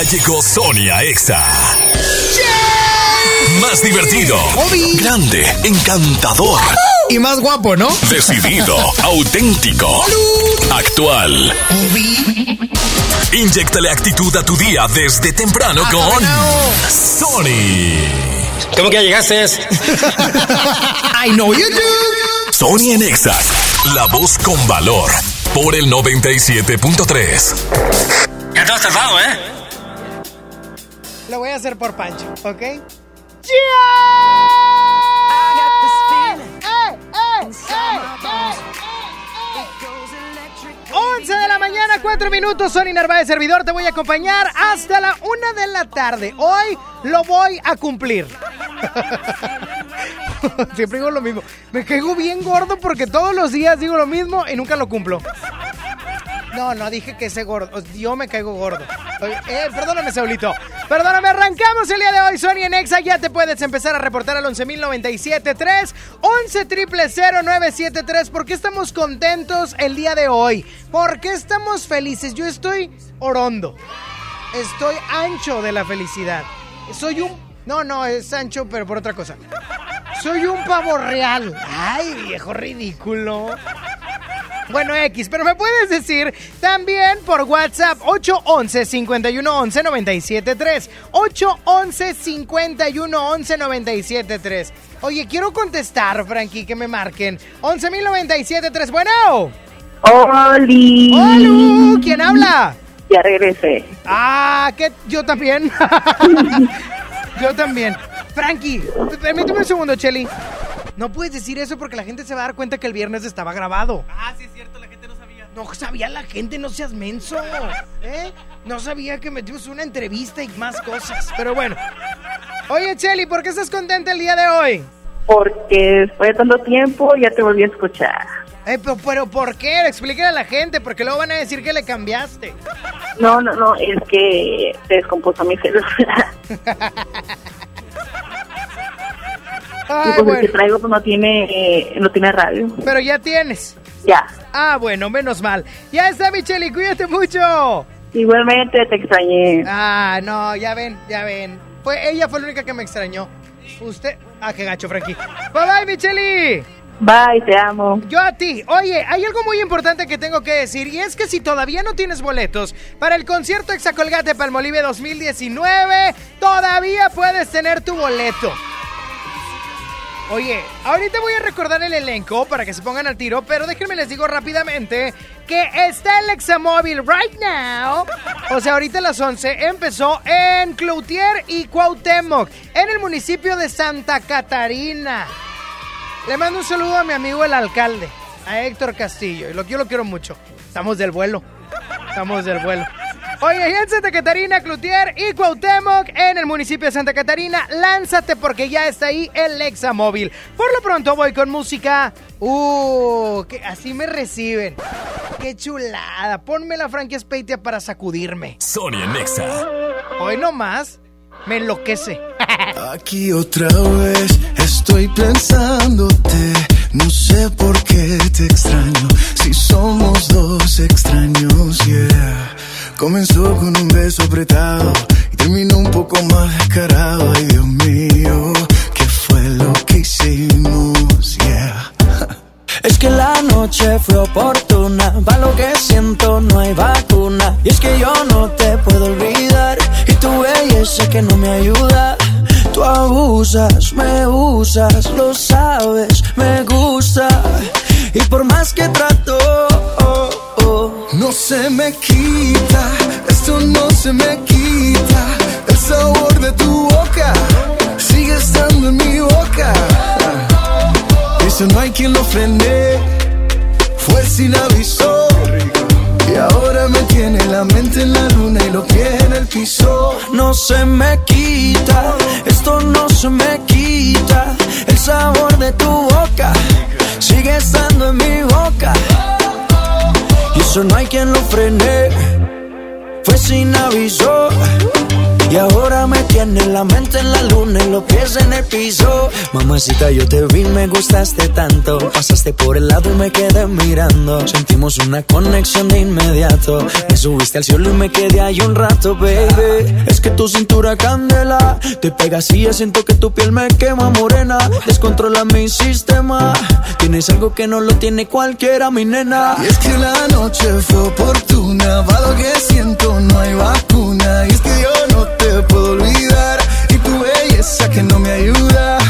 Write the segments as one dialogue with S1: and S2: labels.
S1: Ya llegó Sonia Exa. Más divertido, grande, encantador
S2: y más guapo, ¿no?
S1: Decidido, auténtico, actual. Inyectale actitud a tu día desde temprano
S2: Ah,
S1: con Sony.
S3: ¿Cómo que ya llegaste?
S2: I know you do.
S1: Sony en Exa, la voz con valor. Por el 97.3.
S3: Ya te has tardado, ¿eh?
S2: Lo voy a hacer por Pancho, ¿ok? ¡Eh, eh, eh, 11 de la mañana, 4 minutos, Sony Narváez, servidor, te voy a acompañar hasta la 1 de la tarde. Hoy lo voy a cumplir. Siempre digo lo mismo. Me caigo bien gordo porque todos los días digo lo mismo y nunca lo cumplo. No, no dije que ese gordo. Yo me caigo gordo. Eh, perdóname, Saulito. Perdóname, arrancamos el día de hoy. Sony en Exa. Ya te puedes empezar a reportar al 11.097.3, 11.000.973. ¿Por qué estamos contentos el día de hoy? ¿Por qué estamos felices? Yo estoy orondo. Estoy ancho de la felicidad. Soy un. No, no, es ancho, pero por otra cosa. Soy un pavo real. Ay, viejo ridículo. Bueno, X, pero me puedes decir también por WhatsApp 811-511-973. 811-511-973. Oye, quiero contestar, Frankie, que me marquen. 11.097.3. Bueno.
S4: ¡Oli!
S2: ¡Hola! ¿Quién habla?
S4: Ya regresé.
S2: Ah, que yo también. yo también. Frankie, permíteme un segundo, Chelly. No puedes decir eso porque la gente se va a dar cuenta que el viernes estaba grabado.
S5: Ah, sí es cierto, la gente no sabía.
S2: No sabía la gente, no seas menso. ¿eh? No sabía que metimos una entrevista y más cosas. Pero bueno. Oye, Chelly, ¿por qué estás contenta el día de hoy?
S4: Porque después de tanto tiempo ya te volví a escuchar.
S2: Eh, pero, pero ¿por qué? Explíquale a la gente, porque luego van a decir que le cambiaste.
S4: No, no, no, es que se descompuso mi celular.
S2: Ay,
S4: y pues el que traigo pues, no tiene, eh, no tiene radio.
S2: pero ya tienes.
S4: Ya.
S2: Ah, bueno, menos mal. Ya está, mi Chelly, cuídate mucho.
S4: Igualmente te extrañé.
S2: Ah, no, ya ven, ya ven. Fue, ella fue la única que me extrañó. Usted. Ah, qué gacho, Frankie. Bye bye, Micheli.
S4: Bye, te amo.
S2: Yo a ti. Oye, hay algo muy importante que tengo que decir y es que si todavía no tienes boletos para el concierto Exacolgate Palmolive 2019, todavía puedes tener tu boleto. Oye, ahorita voy a recordar el elenco para que se pongan al tiro, pero déjenme les digo rápidamente que está el Examóvil right now. O sea, ahorita a las 11 empezó en Cloutier y Cuauhtémoc, en el municipio de Santa Catarina. Le mando un saludo a mi amigo el alcalde, a Héctor Castillo. Y lo, yo lo quiero mucho. Estamos del vuelo. Estamos del vuelo. Oye, y en Santa Catarina, Cloutier y Cuauhtémoc, en el municipio de Santa Catarina, lánzate porque ya está ahí el Examóvil. Por lo pronto voy con música. Uh, que así me reciben. Qué chulada. Ponme la Frankie Speitia para sacudirme.
S1: Sony en Exa.
S2: Hoy nomás me enloquece.
S6: Aquí otra vez estoy pensándote.
S7: Mamacita, yo te vi, me gustaste tanto. Pasaste por el lado y me quedé mirando. Sentimos una conexión de inmediato. Me subiste al cielo y me quedé ahí un rato, baby. Es que tu cintura candela. Te pegas y siento que tu piel me quema morena. Descontrola mi sistema. Tienes algo que no lo tiene cualquiera, mi nena.
S6: Y es que la noche fue oportuna. Va lo que siento, no hay vacuna. Y es que yo no te puedo olvidar. Y tu belleza que no me ayuda.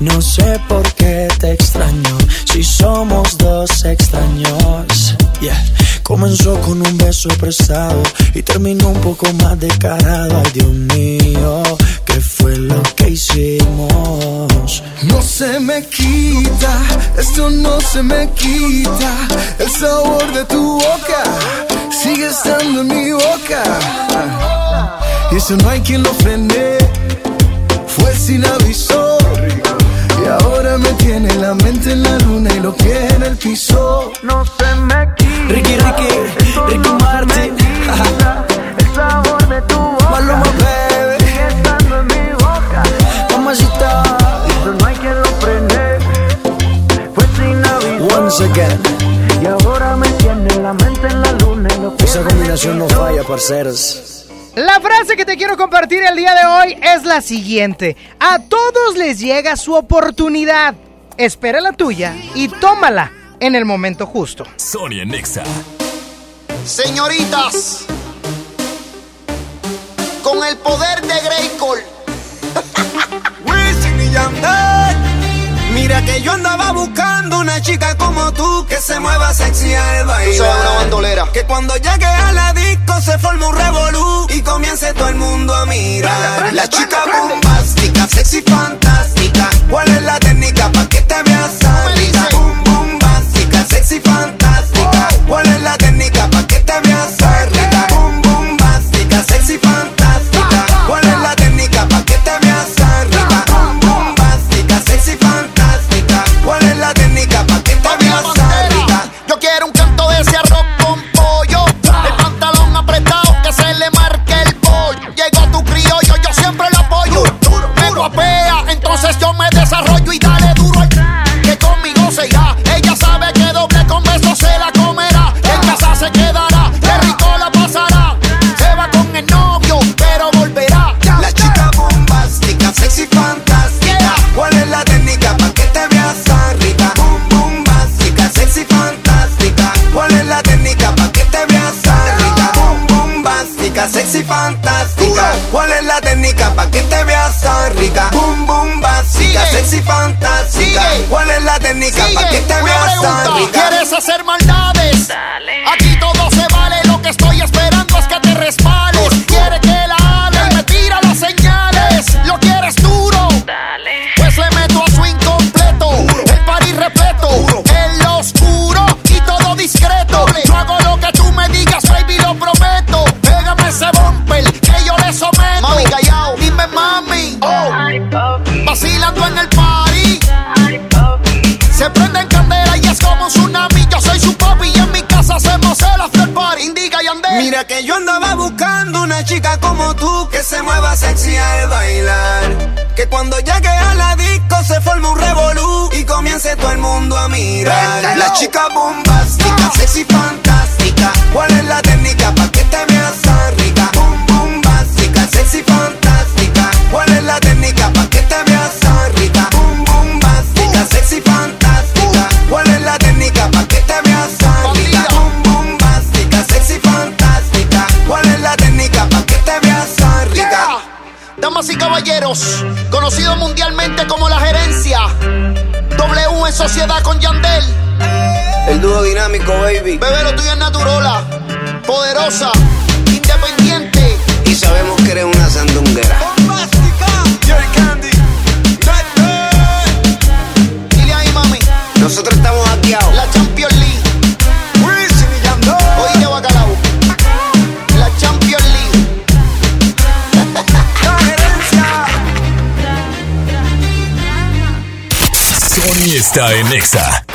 S7: No sé por qué te extraño. Si somos dos extraños. Yeah. Comenzó con un beso prestado y terminó un poco más descarado. Ay, Dios mío, ¿qué fue lo que hicimos?
S6: No se me quita, esto no se me quita. El sabor de tu boca sigue estando en mi boca. Y eso no hay quien lo frene, fue sin aviso. Ahora me tiene la mente en la luna y los pies en el piso.
S7: No se me quita. Ricky, Ricky, Ricky Martin.
S6: El sabor de tu boca
S7: Maluma, baby.
S6: sigue estando en mi boca.
S7: Mamacita.
S6: Eso no hay quien lo frene, fue sin aviso.
S7: Once again.
S6: Y ahora me tiene la mente en la luna y los pies
S7: Esa combinación no falla, parceros.
S2: La frase que te quiero compartir el día de hoy es la siguiente. A todos les llega su oportunidad. Espera la tuya y tómala en el momento justo.
S1: Sonia Nexa.
S8: Señoritas, con el poder de Greycol. Wisin y Yandel. Mira que yo andaba buscando una chica como tú que se mueva sexy al bailar.
S9: Tú una bandolera.
S8: Que cuando llegue a la disco se forme un revolú y comience todo el mundo a mirar. La chica bombástica, sexy fantástica. ¿Cuál es la técnica pa' que te veas rica?
S9: Hacer maldades? A
S8: mirar. La chica bombástica, sexy fantástica. ¿Cuál es la Sociedad con Yandel. El dúo dinámico, baby.
S9: Bebé, lo tuyo es naturola, poderosa, independiente.
S8: Y sabemos que eres una sandunguera.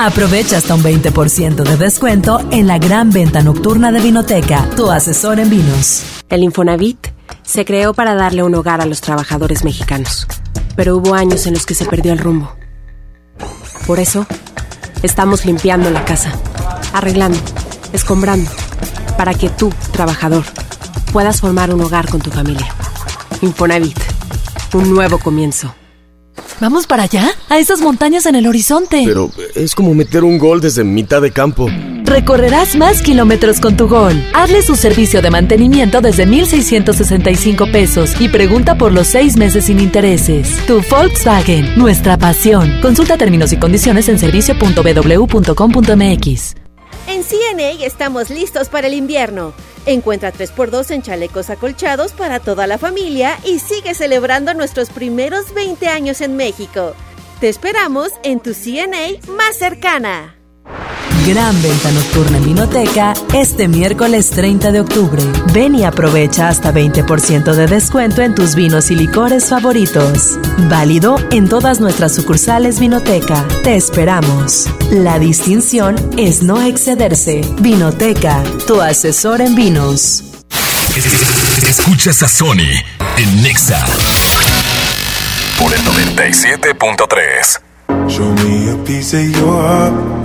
S10: Aprovecha hasta un 20% de descuento en la gran venta nocturna de Vinoteca, tu asesor en vinos.
S11: El Infonavit se creó para darle un hogar a los trabajadores mexicanos, pero hubo años en los que se perdió el rumbo. Por eso, estamos limpiando la casa, arreglando, escombrando, para que tú, trabajador, puedas formar un hogar con tu familia. Infonavit, un nuevo comienzo.
S10: ¿Vamos para allá? A esas montañas en el horizonte.
S12: Pero es como meter un gol desde mitad de campo.
S10: Recorrerás más kilómetros con tu Gol. Hazle su servicio de mantenimiento desde 1,665 pesos y pregunta por los seis meses sin intereses. Tu Volkswagen, nuestra pasión. Consulta términos y condiciones en servicio.bw.com.mx.
S13: En CNA estamos listos para el invierno. Encuentra 3x2 en chalecos acolchados para toda la familia y sigue celebrando nuestros primeros 20 años en México. Te esperamos en tu CNA más cercana.
S10: Gran venta nocturna en Vinoteca este miércoles 30 de octubre. Ven y aprovecha hasta 20% de descuento en tus vinos y licores favoritos. Válido en todas nuestras sucursales Vinoteca. Te esperamos. La distinción es no excederse. Vinoteca, tu asesor en vinos.
S1: Escuchas a Sony en Nexa por el 97.3.
S14: Show me a piece of your heart,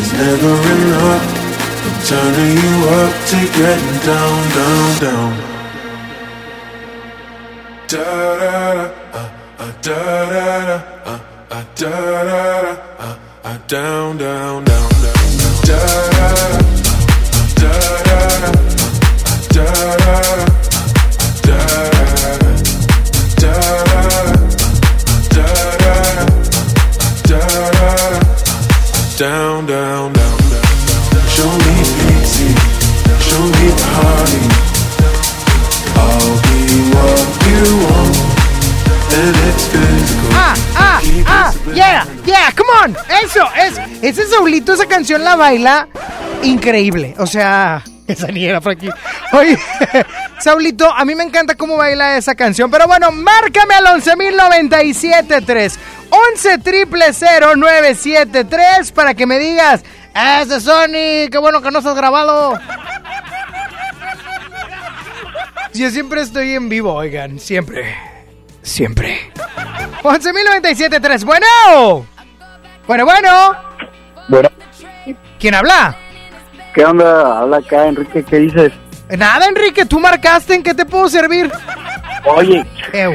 S14: it subliminal. Show me what you want. Show me pity, show me party. I'll be what you want, and it's physical. Keep it subliminal. Show me what you want. Show me a piece of your heart, a piece of your love. I'm calling you up to getting down, down, down. The way that we touch is never enough. I'm turning you up to getting down, down, down. Da da da, uh, uh, da da da, uh, uh, da da da, uh, uh, down, down, down, down, da da da. Da da da, da da da, da da da, da down, down, down, down. Show me pity, show me party. I'll be what you want, and it's physical.
S2: Ah, ah, ah, yeah, yeah, come on. Eso, es, ese Saulito, esa canción la baila increíble. O sea, esa ni era por aquí. Oye, Saulito, a mí me encanta cómo baila esa canción. Pero bueno, márcame al 11.097.3. 11 triple 0973 para que me digas, ese Sony, qué bueno que no estás grabado. Yo siempre estoy en vivo, oigan, siempre. Siempre. 11.097.3. Bueno. Bueno, bueno.
S15: Bueno,
S2: ¿Quién habla?
S15: ¿Qué onda? Habla acá, Enrique, ¿qué dices?
S2: Nada, Enrique, tú marcaste en qué te puedo servir.
S15: Oye,
S2: Ew.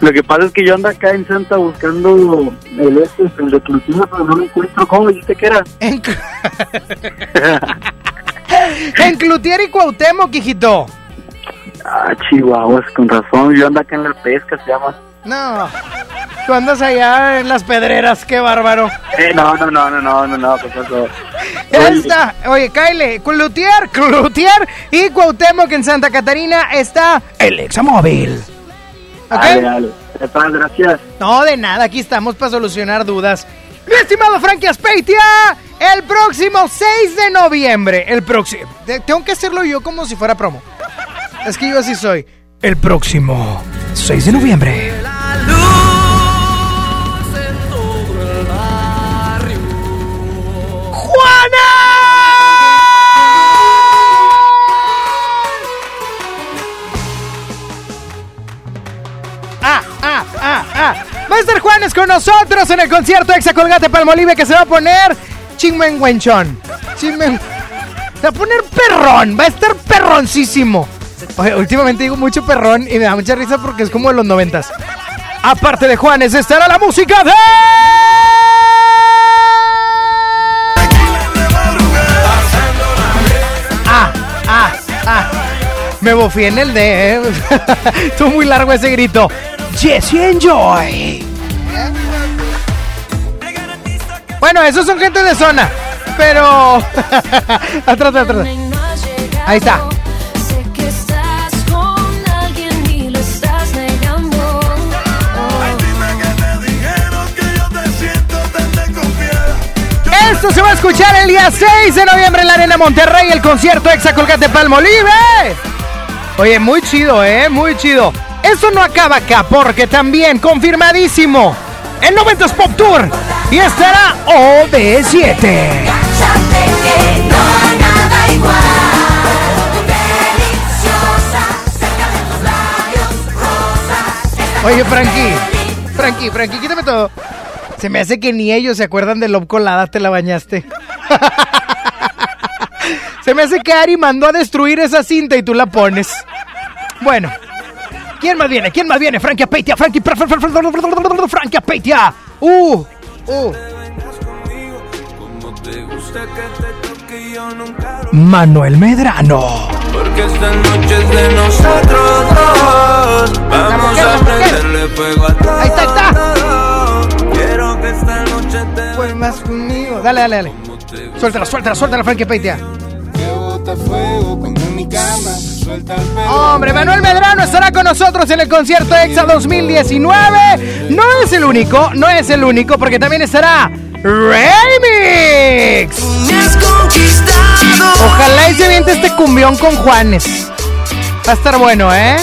S15: Lo que pasa es que yo ando acá en Santa buscando el este, el de Cristina, pero no lo encuentro. ¿Cómo dijiste que era?
S2: En, en Cloutier y Cuauhtémoc, hijito.
S15: Ah, chihuahuas, con razón. Yo ando acá en la pesca, se llama.
S2: No. Tú andas allá en las pedreras, qué bárbaro.
S15: Eh, no, no, no, no, no, no, no.
S2: Ya está. Oye, Kyle, Cloutier, Cloutier y Cuauhtémoc en Santa Catarina está el examóvil. ¿Ok?
S15: Dale, dale. Gracias.
S2: No, de nada, aquí estamos para solucionar dudas. Mi estimado Frankie Aspeitia, el próximo 6 de noviembre, el próximo... te- Tengo que hacerlo yo como si fuera promo. Es que yo así soy. El próximo 6 de noviembre. Estar Juanes con nosotros en el concierto Exa Colgate Palmolive que se va a poner chingüengüenchón. Chingüen- Se va a poner perrón, va a estar perroncísimo. Oye, últimamente digo mucho perrón y me da mucha risa porque es como de los noventas. Aparte de Juanes, estará la música de... Ah, ah, ah. Me bofié en el de... Estuvo muy largo ese grito. Jesse Enjoy. Bueno, esos son gente de zona. Pero... atrás, atrás. Ahí está. Esto se va a escuchar el día 6 de noviembre en la Arena Monterrey, el concierto Exa Colgate Palmolive. Oye, muy chido, ¿eh? Muy chido. Eso no acaba acá, porque también confirmadísimo el 90s Pop Tour y estará OB7. Oye, Frankie, Frankie, Frankie, quítame todo. Se me hace que ni ellos se acuerdan de Love Colada, te la bañaste. se me hace que Ari mandó a destruir esa cinta y tú la pones. Bueno, ¿quién más viene? ¿Quién más viene? Frankie Apeitia, Frankie, Fra- Fra- Fra- Fra- Frankie Apeitia. Uh, uh. Manuel Medrano.
S14: Porque esta noche es de nosotros dos. Vamos a prenderle fuego a todo.
S2: Ahí está, ahí está.
S14: Quiero que esta noche te
S2: Pues más conmigo. Dale, dale, dale. Suéltala, suéltala, suéltala, Frankie Apeitia.
S14: bota fuego en mi cama suelta el pelo.
S2: Hombre, Manuel Medrano estará con nosotros en el concierto EXA 2019. No es el único, no es el único, porque también estará Remix. Ojalá y se viente este cumbión con Juanes. Va a estar bueno, ¿eh?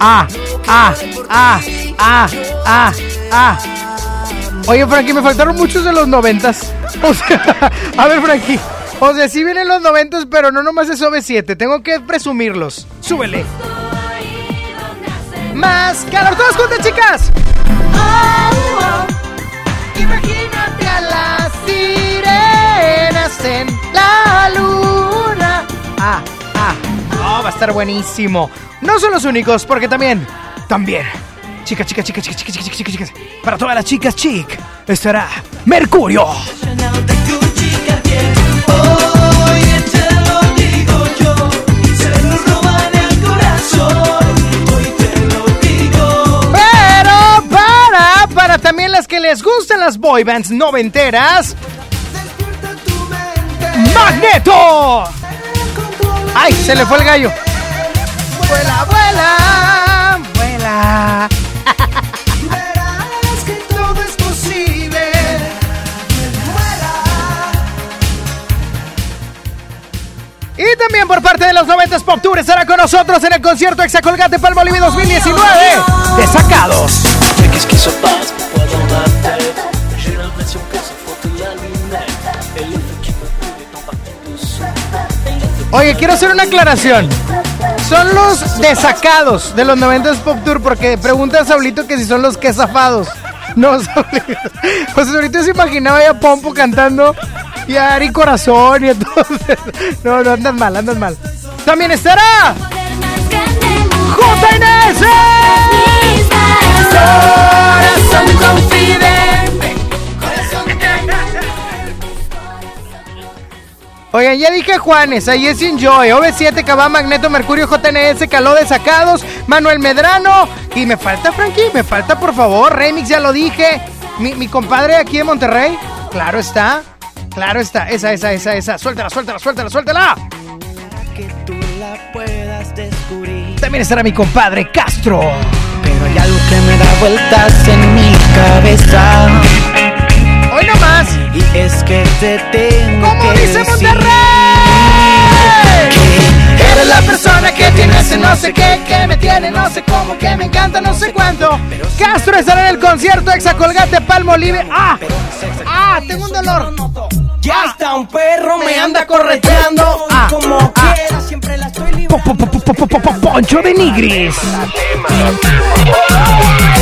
S2: Ah, ah, ah, ah, ah, ah. Oye, Frankie, me faltaron muchos de los noventas. O sea, a ver, Frankie. O sea, sí vienen los noventos, pero no nomás es OV7. Tengo que presumirlos. Súbele. Más calor. Todos juntas, chicas. Oh, oh. Imagínate a las sirenas en la luna. Ah, ah. Oh, va a estar buenísimo. No son los únicos, porque también, también. Chicas, chicas, chicas, chicas, chicas, chicas, chicas, chicas. Para todas las chicas, chic, estará Mercurio. Para, también las que les gustan las boy bands noventeras. ¡Magneto! ¡Ay, se le fue el gallo! ¡Vuela, vuela! ¡Vuela!
S14: Verás que todo es posible.
S2: Y también por parte de los 90s Pop Tour estará con nosotros en el concierto Exacolgate Palmolive 2019 de Sacados. Oye, quiero hacer una aclaración. Son los desacados de los 90s Pop Tour porque pregunta a Saulito que si son los que zafados. No, Saulito. José ahorita se imaginaba ya a Pompo cantando y a Ari Corazón y entonces... No, no, andas mal, andas mal. También estará... JN ¡Ese! Oigan, ya dije Juanes, ahí es Enjoy, OV7, Cabá, Magneto, Mercurio, JNS, Caló de Sacados, Manuel Medrano. Y me falta, Frankie, me falta, por favor, Remix, ya lo dije. Mi, mi compadre aquí en Monterrey, claro está, claro está, esa, esa, esa, esa. Suéltala, suéltala, suéltala, suéltala.
S16: Que tú la puedas descubrir.
S2: También estará mi compadre Castro.
S16: Pero hay algo que me da vueltas en mi cabeza.
S2: Más.
S16: Y es que te tengo
S2: ¿Cómo
S16: que
S2: dice
S16: decir
S2: Monterrey?
S16: que
S2: Eres la persona que tiene ese no sé qué, que me tiene no sé cómo, que me encanta no sé cuánto. Castro estará en el concierto Exa Colgate Palmo Libre. ¡Ah! ¡Ah! Tengo un dolor.
S16: Ya está un perro,
S2: me anda correteando. Ah,
S16: como
S2: ah.
S16: quiera, siempre la estoy
S2: Po- po- po- po- po- po- po- Poncho de Nigris.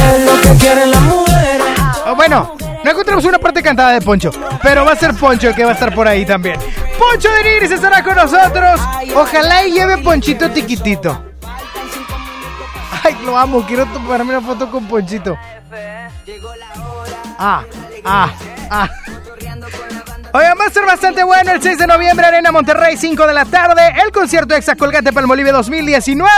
S16: Es lo que quieren las mujeres.
S2: Oh, bueno, no encontramos una parte cantada de Poncho, pero va a ser Poncho el que va a estar por ahí también. Poncho de Nigris estará con nosotros. Ojalá y lleve Ponchito tiquitito. Ay, lo amo, quiero tomarme una foto con Ponchito. Ah, ah, ah. Oigan, va a ser bastante bueno el 6 de noviembre, Arena Monterrey, 5 de la tarde, el concierto Exa Colgate Palmolive 2019.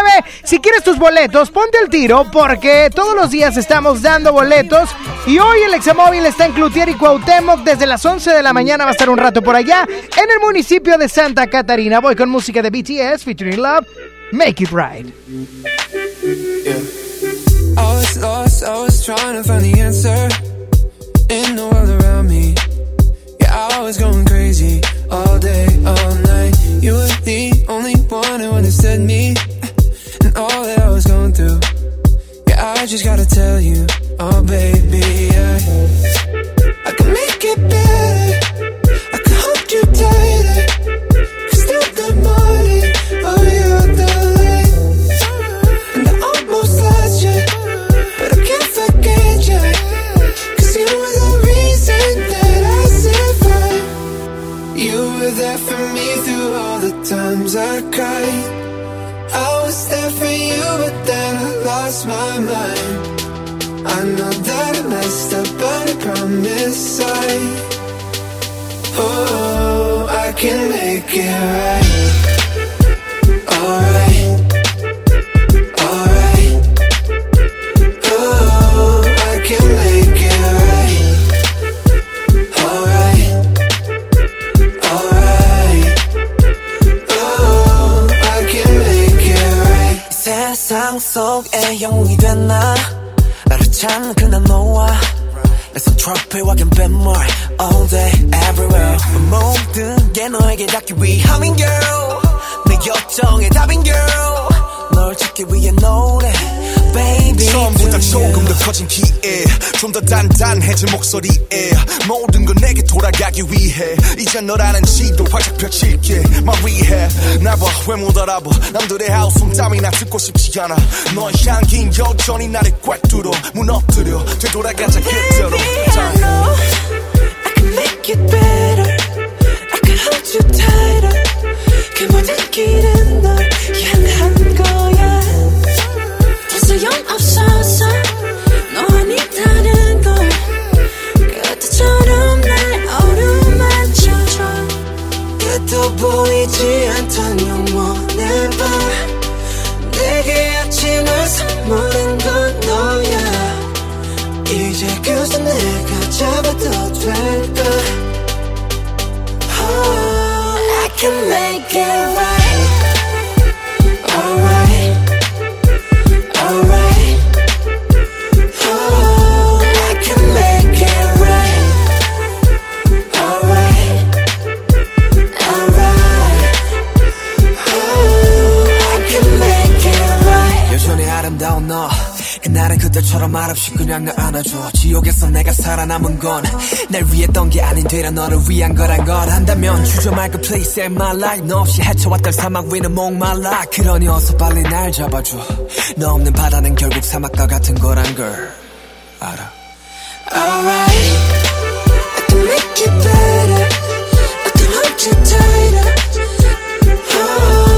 S2: Si quieres tus boletos, ponte el tiro, porque todos los días estamos dando boletos. Y hoy el Examóvil está en Cloutier y Cuauhtémoc, desde las 11 de la mañana va a estar un rato por allá, en el municipio de Santa Catarina. Voy con música de BTS, featuring Love, Make It Right.
S14: I was going crazy all day, all night. You were the only one who understood me and all that I was going through. Yeah, I just gotta tell you, oh baby, I, I can make it better. I can hold you tighter. Promise I. Oh, I can make it right.
S16: 내손 트로피와 갬뱀물 all day everywhere 모든 게 너에게 닿기 위함인 girl 내 요청의 답인 girl 널 찾기 위해 노래 Baby.
S17: 처음보다 조금 더 커진 기회 좀더 단단해진 목소리에 모든 건 내게 돌아가기 위해. 이제 너라는 지도 활짝 펼칠게. My rehab 날봐왜 못 알아봐. 남들의 하우스 땀이 나 듣고 싶지 않아. 너의 향긴 여전히 나를 꽉 뚫어. 무너뜨려 되돌아가자 그대로. 자.
S16: make it better. I can hold you tighter. 그 모든 길은 널 향한 더 이제 그저 내가 잡아도 될까 Oh, can make it right
S14: 그날은 그때처럼 말없이 그냥 날 안아줘. 지옥에서 내가 살아남은 건 날 위했던 게 아닌 되려 너를 위한 거란 걸 안다면 주저 말고 please save my life. 너 없이 헤쳐왔던 사막 위는 목말라. 그러니 어서 빨리 날 잡아줘. 너 없는 바다는 결국 사막과 같은 거란 걸 알아.
S16: Alright, I can make it better. I can hold you tighter. Oh,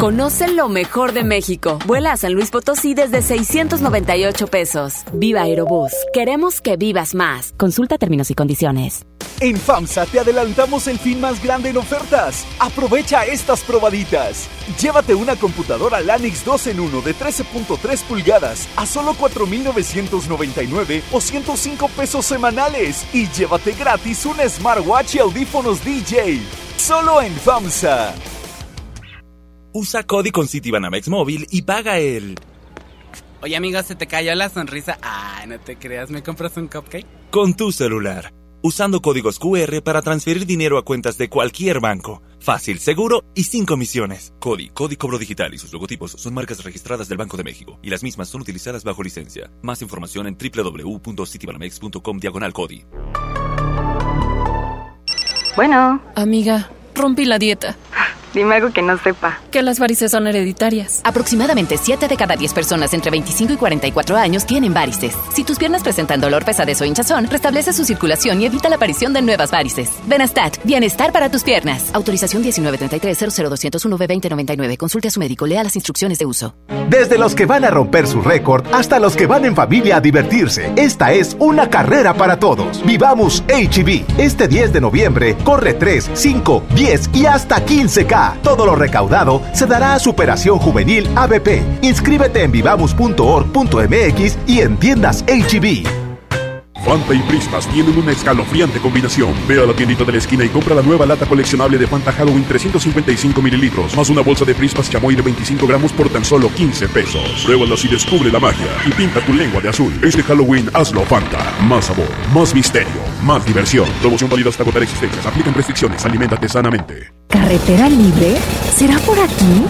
S18: Conoce lo mejor de México. Vuela a San Luis Potosí desde 698 pesos. Viva Aerobús. Queremos que vivas más. Consulta términos y condiciones.
S19: En FAMSA te adelantamos el fin más grande en ofertas. Aprovecha estas probaditas. Llévate una computadora Lanix 2 en 1 de 13.3 pulgadas a solo 4.999 o 105 pesos semanales. Y llévate gratis un smartwatch y audífonos DJ. Solo en FAMSA.
S20: Usa Cody con Citibanamex móvil y paga el.
S21: Oye, amigo, ¿se te cayó la sonrisa? Ay, no te creas, ¿me compras un cupcake?
S20: con tu celular. Usando códigos QR para transferir dinero a cuentas de cualquier banco. Fácil, seguro y sin comisiones. Cody, Cody Cobro Digital y sus logotipos son marcas registradas del Banco de México y las mismas son utilizadas bajo licencia. Más información en www.citibanamex.com diagonal Cody.
S22: Bueno,
S23: Amiga, rompí la dieta.
S22: Dime algo que no sepa.
S23: Que las varices son hereditarias.
S24: Aproximadamente 7 de cada 10 personas entre 25 y 44 años tienen varices. Si tus piernas presentan dolor, pesadez o hinchazón, restablece su circulación y evita la aparición de nuevas varices. Benastat, bienestar para tus piernas. Autorización 1933-00201-B2099. Consulte a su médico, lea las instrucciones de uso.
S25: Desde los que van a romper su récord hasta los que van en familia a divertirse. Esta es una carrera para todos. Vivamos HB. Este 10 de noviembre corre 3, 5, 10 y hasta 15K. Todo lo recaudado se dará a Superación Juvenil ABP. Inscríbete en vivamos.org.mx y en tiendas HB.
S26: Fanta y Prismas tienen una escalofriante combinación. Ve a la tiendita de la esquina y compra la nueva lata coleccionable de Fanta Halloween 355 mililitros, más una bolsa de Prismas chamoy de 25 gramos por tan solo 15 pesos. Pruébalas y descubre la magia. Y pinta tu lengua de azul. Este Halloween hazlo Fanta. Más sabor, más misterio, más diversión. Promoción válida hasta agotar existencias. Aplican restricciones. Aliméntate sanamente.
S27: ¿Carretera libre? ¿Será por aquí?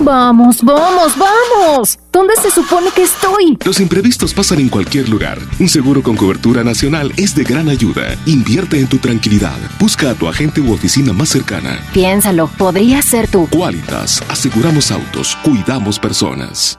S27: Vamos, vamos, vamos. ¿Dónde se supone que estoy?
S28: Los imprevistos pasan en cualquier lugar. Un seguro con cobertura nacional es de gran ayuda. Invierte en tu tranquilidad. Busca a tu agente u oficina más cercana.
S27: Piénsalo, podría ser tú.
S28: Qualitas. Aseguramos autos. Cuidamos personas.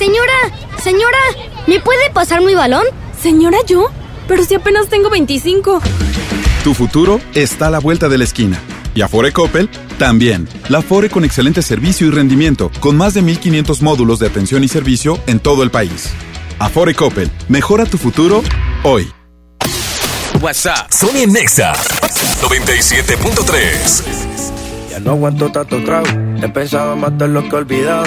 S29: Señora, señora, ¿me puede pasar mi balón?
S23: Señora, yo. Pero si apenas tengo 25.
S30: Tu futuro está a la vuelta de la esquina. Y Afore Coppel también. La Afore con excelente servicio y rendimiento, con más de 1500 módulos de atención y servicio en todo el país. Afore Coppel, mejora tu futuro hoy.
S1: WhatsApp. Sony Nexa 97.3.
S31: Ya no aguanto tanto trago. He pensado en matar lo que olvidado.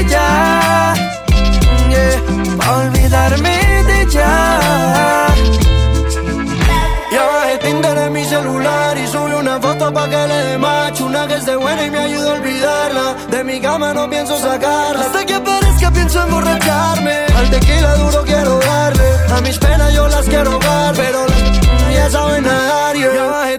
S32: ella. Yeah, para olvidarme de ella. Ya bajé Tinder en mi celular y subí una foto pa' que le dé macho Una que esté buena y me ayuda a olvidarla De mi cama no pienso sacarla Hasta que aparezca pienso emborracharme Al tequila duro quiero darle A mis penas yo las quiero ahogar Pero las ya saben nadar yeah. Ya bajé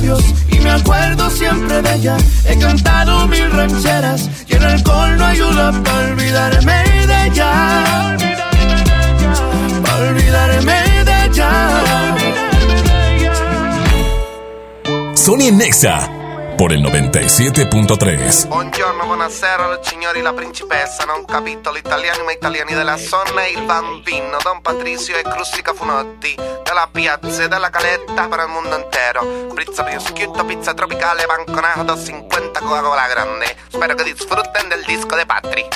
S32: labios y me acuerdo siempre de ella. He cantado mil rancheras y el alcohol no ayuda para olvidarme de ella. Para olvidarme de ella.
S1: Sony Nexa por el 97.3.
S33: Buongiorno, buonasera, signori, la principessa. Non capito l'italiano, ma italiani della zona e il bambino. Don Patrizio e Crustica Funotti. Dalla piazza e dalla caletta per il mondo intero. Pizza prosciutto, pizza tropicale, banconato, 50 Coca-Cola grande. Spero che disfrutten del disco de Patri.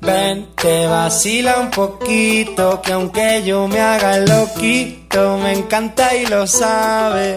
S32: Ven, te vacila un poquito, que aunque yo me haga el loquito, me encanta y lo sabe.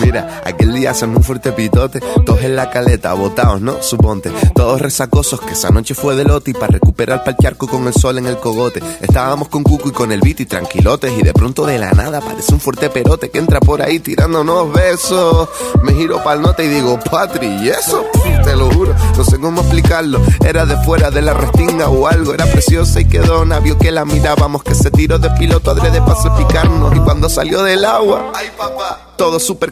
S28: Mira, aquel día hacen un fuerte pitote, todos en la caleta, botados, ¿no? Suponte, todos resacosos, que esa noche fue de lote y para recuperar pa'l charco con el sol en el cogote. Estábamos con Cuco y con el Vito y tranquilotes y de pronto de la nada aparece un fuerte perote que entra por ahí tirándonos besos. Me giro pa'l nota y digo, Patri, ¿y eso? Te lo juro, no sé cómo explicarlo. Era de fuera de la restinga o algo, era preciosa y quedó navio que la mirábamos, que se tiró de piloto adrede para salpicarnos y cuando salió del agua, ay papá. Todos súper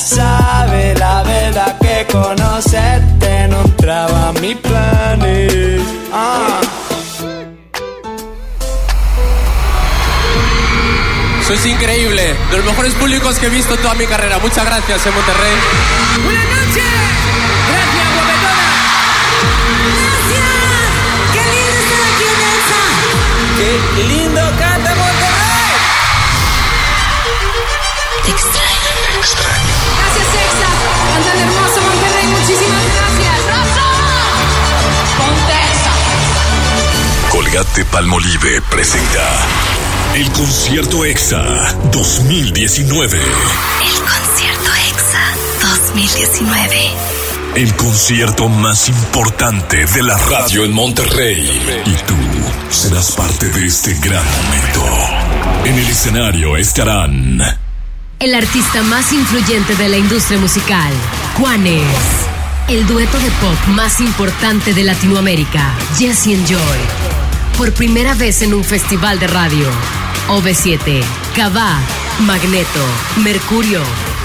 S32: sabes la verdad que conocerte no entraba en mis planes. Ah.
S34: Sois increíble, de los mejores públicos que he visto en toda mi carrera. Muchas gracias, en Monterrey.
S35: Buenas noches. Gracias, guapetona. Gracias. Qué lindo estar aquí en. Qué lindo canta Monterrey. Te extraño. Extraño.
S1: Colgate Palmolive presenta el concierto EXA 2019.
S36: El concierto EXA 2019.
S1: El concierto más importante de la radio en Monterrey. Y tú serás parte de este gran momento. En el escenario estarán
S36: El artista más influyente de la industria musical, Juanes. El dueto de pop más importante de Latinoamérica, Jesse and Joy. Por primera vez en un festival de radio. OV7, Cabá, Magneto, Mercurio,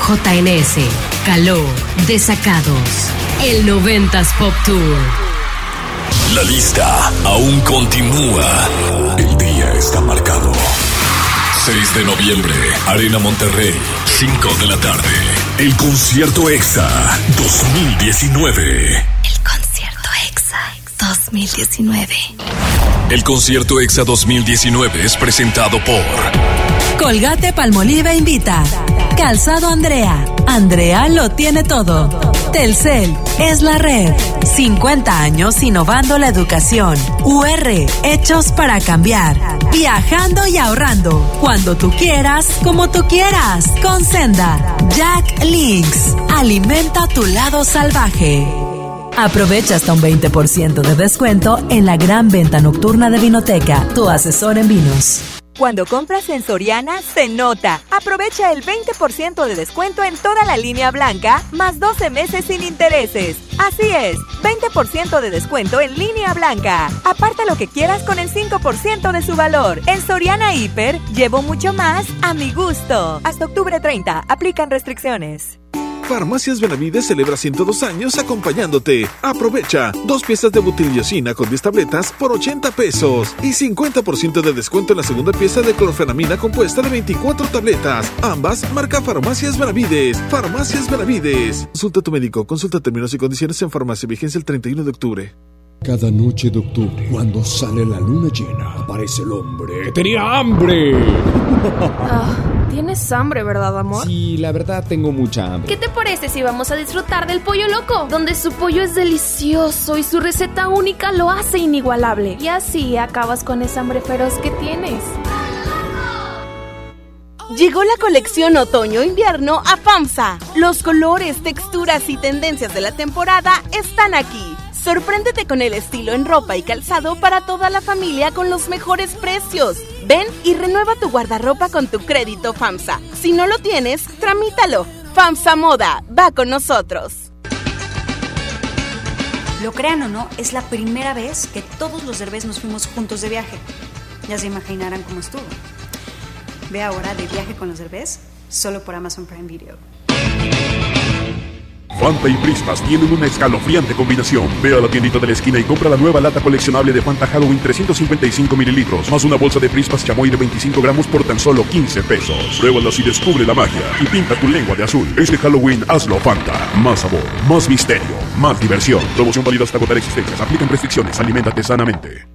S36: JNS, Caló, Desacados. El 90s Pop Tour.
S1: La lista aún continúa. El día está marcado. 6 de noviembre, Arena Monterrey, 5 de la tarde. El concierto EXA 2019.
S36: Concierto EXA 2019.
S1: El concierto EXA 2019 es presentado por
S10: Colgate Palmolive invita. Calzado Andrea. Andrea lo tiene todo. Telcel es la red. 50 años innovando la educación. UR, hechos para cambiar. Viajando y ahorrando. Cuando tú quieras, como tú quieras. Con Senda. Jack Links. Alimenta tu lado salvaje. Aprovecha hasta un 20% de descuento en la gran venta nocturna de Vinoteca, tu asesor en vinos.
S37: Cuando compras en Soriana, se nota. Aprovecha el 20% de descuento en toda la línea blanca, más 12 meses sin intereses. Así es, 20% de descuento en línea blanca. Aparta lo que quieras con el 5% de su valor. En Soriana Hiper, llevo mucho más a mi gusto. Hasta octubre 30, aplican restricciones.
S26: Farmacias Benavides celebra 102 años acompañándote. Aprovecha dos piezas de butiliocina con 10 tabletas por 80 pesos y 50% de descuento en la segunda pieza de clorfenamina compuesta de 24 tabletas. Ambas marca Farmacias Benavides. Farmacias Benavides. Consulta a tu médico. Consulta términos y condiciones en farmacia. Vigencia el 31 de octubre.
S38: Cada noche de octubre, cuando sale la luna llena, aparece el hombre. ¡Tenía hambre!
S39: Ah, Tienes hambre, ¿verdad, amor?
S38: Sí, la verdad tengo mucha hambre.
S39: ¿Qué te parece si vamos a disfrutar del pollo loco? Donde su pollo es delicioso y su receta única lo hace inigualable. Y así acabas con esa hambre feroz que tienes.
S37: Llegó la colección otoño-invierno a FAMSA. Los colores, texturas y tendencias de la temporada están aquí. Sorpréndete con el estilo en ropa y calzado para toda la familia con los mejores precios. Ven y renueva tu guardarropa con tu crédito FAMSA. Si no lo tienes, tramítalo. FAMSA Moda, va con nosotros.
S40: Lo crean o no, es la primera vez que todos los derbés nos fuimos juntos de viaje. Ya se imaginarán cómo estuvo. Ve ahora de viaje con los derbés, solo por Amazon Prime Video.
S26: Fanta y Prispas tienen una escalofriante combinación. Ve a la tiendita de la esquina y compra la nueva lata coleccionable de Fanta Halloween 355 mililitros, más una bolsa de Prispas chamoy de 25 gramos por tan solo 15 pesos. Pruébalas y descubre la magia. Y pinta tu lengua de azul. Este Halloween hazlo Fanta. Más sabor, más misterio, más diversión. Promoción válida hasta agotar existencias. Aplican restricciones. Aliméntate sanamente.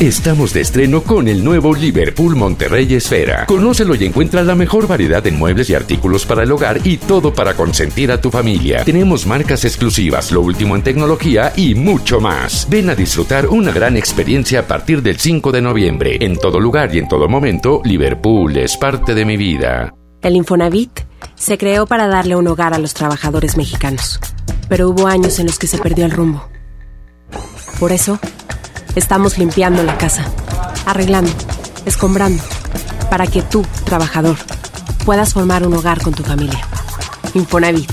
S41: Estamos de estreno con el nuevo Liverpool Monterrey Esfera. Conócelo y encuentra la mejor variedad de muebles y artículos para el hogar y todo para consentir a tu familia. Tenemos marcas exclusivas, lo último en tecnología y mucho más. Ven a disfrutar una gran experiencia a partir del 5 de noviembre. En todo lugar y en todo momento, Liverpool es parte de mi vida.
S11: El Infonavit se creó para darle un hogar a los trabajadores mexicanos, pero hubo años en los que se perdió el rumbo. Por eso, Estamos limpiando la casa, arreglando, escombrando, para que tú, trabajador, puedas formar un hogar con tu familia. Infonavit,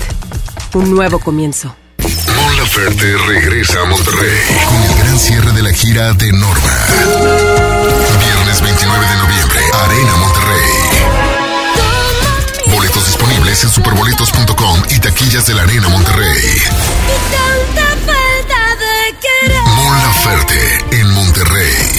S11: un nuevo comienzo.
S1: Mon Laferte regresa a Monterrey con el gran cierre de la gira de Norma. Viernes 29 de noviembre, Arena Monterrey. Boletos disponibles en superboletos.com y taquillas de la Arena Monterrey. Mon Laferte en Monterrey.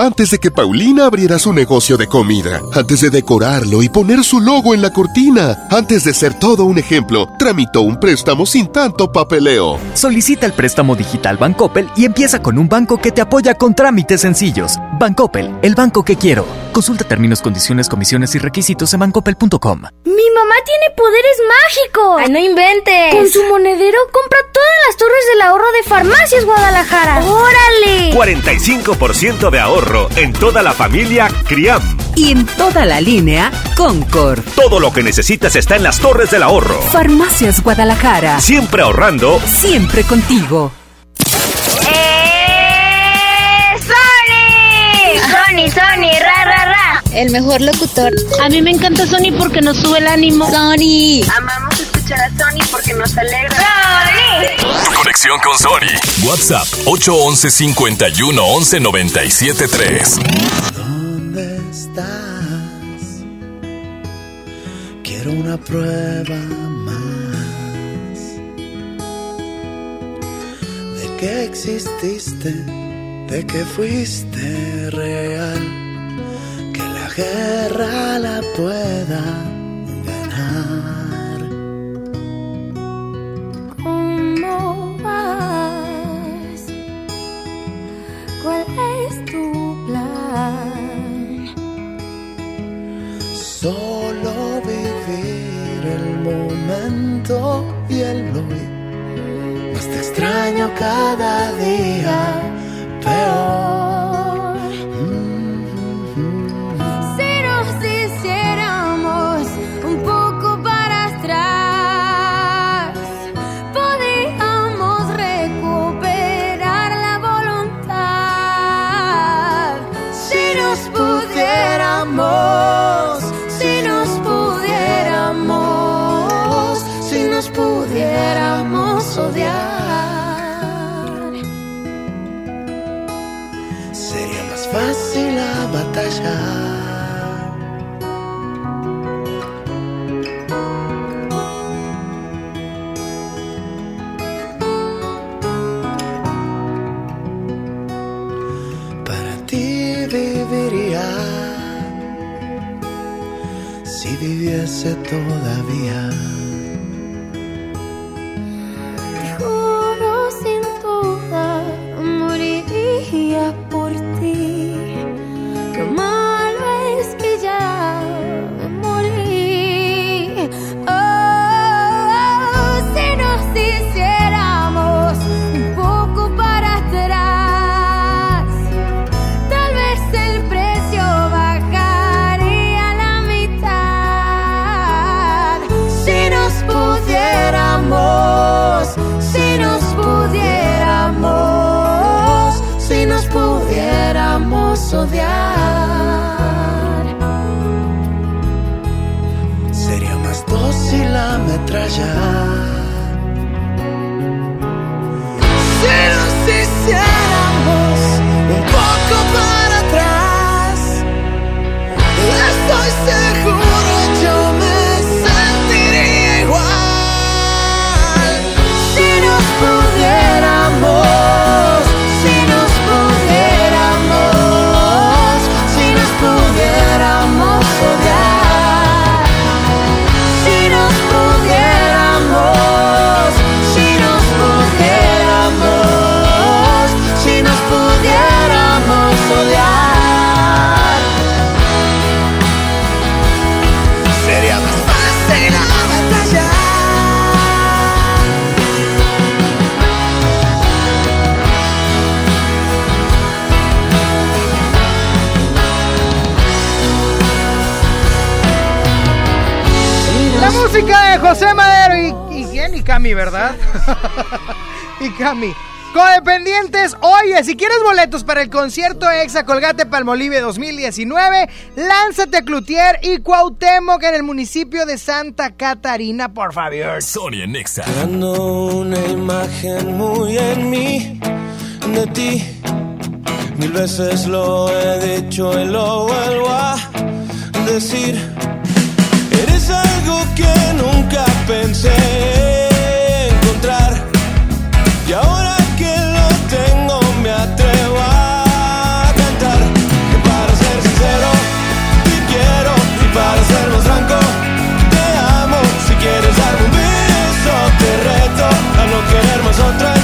S42: Antes de que Paulina abriera su negocio de comida, antes de decorarlo y poner su logo en la cortina, antes de ser todo un ejemplo, tramitó un préstamo sin tanto papeleo.
S43: Solicita el préstamo digital Bancoppel y empieza con un banco que te apoya con trámites sencillos. Bancoppel, el banco que quiero. Consulta términos, condiciones, comisiones y requisitos en bancoppel.com.
S29: ¡Mi mamá tiene poderes mágicos!
S44: ¡Ay, no inventes!
S29: Con su monedero compra todas las torres del ahorro de Farmacias Guadalajara. ¡Órale!
S25: 45% de ahorro en toda la familia Criam.
S10: Y en toda la línea Concord.
S25: Todo lo que necesitas está en las torres del ahorro.
S10: Farmacias Guadalajara.
S25: Siempre ahorrando.
S10: Siempre contigo.
S29: ¡Eh! ¡Sony! ¡Sony, Sony! ¡Ra, ra, ra!
S44: El mejor locutor.
S29: A mí me encanta Sony porque nos sube el ánimo.
S44: Sony.
S29: Amamos escuchar a Sony porque nos alegra.
S1: ¡Sony! Conexión con Sony. WhatsApp 811 51 11 97 3.
S28: ¿Dónde estás? Quiero una prueba más de que exististe, de que fuiste real, que la guerra la pueda
S29: ¿Cuál es tu plan?
S28: Solo vivir el momento y el hoy. Más te extraño cada día peor.
S2: José Madero y, y quién y Cami, ¿verdad? y Cami. Codependientes, oye, si quieres boletos para el concierto Exa Colgate Palmolive 2019, lánzate a Cloutier y Cuauhtémoc en el municipio de Santa Catarina, por favor.
S1: Sonia Nexa.
S14: Creando una imagen muy en mí, de ti. Mil veces lo he dicho y lo vuelvo a decir. Que nunca pensé encontrar. Y ahora que lo tengo me atrevo a cantar. Que para ser sincero, te quiero. Y para ser más franco, te amo. Si quieres darme un beso, te reto a no querer más otra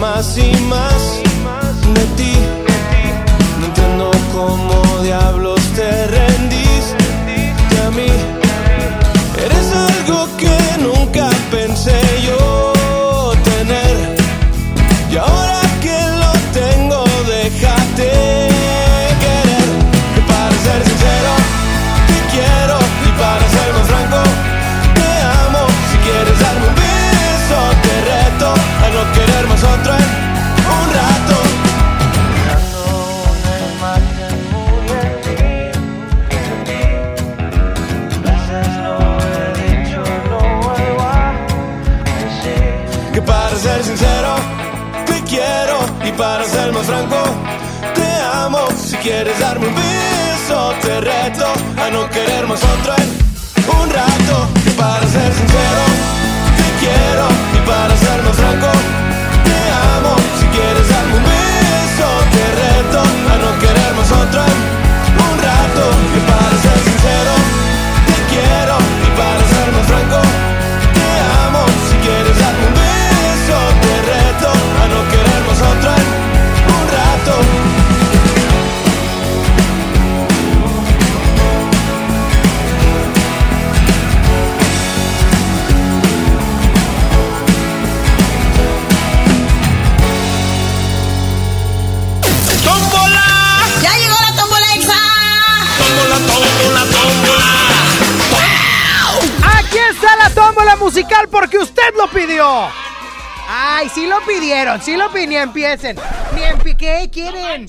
S14: día más franco, te amo. Si quieres darme un beso, te reto a no querer más otro un rato. Que para ser sincero, te quiero. Y para ser más franco, te amo. Si quieres darme un beso, te reto a no querer más otro
S2: lo pidió. Ay, sí lo pidieron, sí lo pidieron, ni empiecen. Ni empi ¿Qué quieren?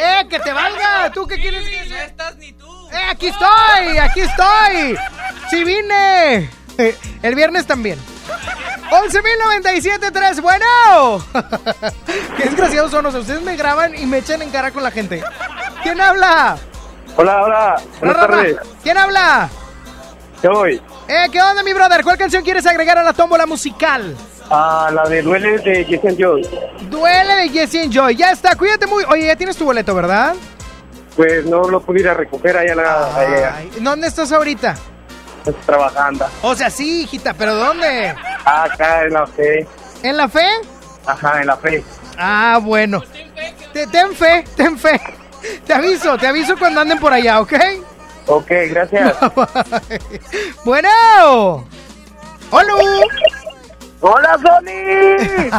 S2: ¡Eh, que te valga! ¿Tú qué quieres que No estás ni tú. ¡Eh, aquí estoy! ¡Aquí estoy! ¡Sí vine! Eh, El viernes también. 11.097.3, bueno. Qué desgraciados son, o sea, ustedes me graban y me echan en cara con la gente. ¿Quién habla?
S15: Hola, hola. Buenas tardes.
S2: ¿Quién habla?
S15: ¿Qué voy?
S2: Eh, ¿qué onda, mi brother? ¿Cuál canción quieres agregar a la tómbola musical?
S15: Ah, la de Duele de Jason Joy.
S2: Duele de Jesse and Joy. Ya está, cuídate muy. Oye, ya tienes tu boleto, ¿verdad?
S15: Pues no lo pudiera recoger allá la, allá,
S2: ¿Dónde estás ahorita?
S15: trabajando.
S2: O sea, sí, hijita, pero ¿dónde?
S15: Acá en la fe.
S2: ¿En la fe?
S15: Ajá, en la fe.
S2: Ah, bueno. Te- ten fe, ten fe. Te aviso, te aviso cuando anden por allá, ¿ok?
S15: Ok, gracias.
S2: bueno. Hola.
S15: Hola, Sony.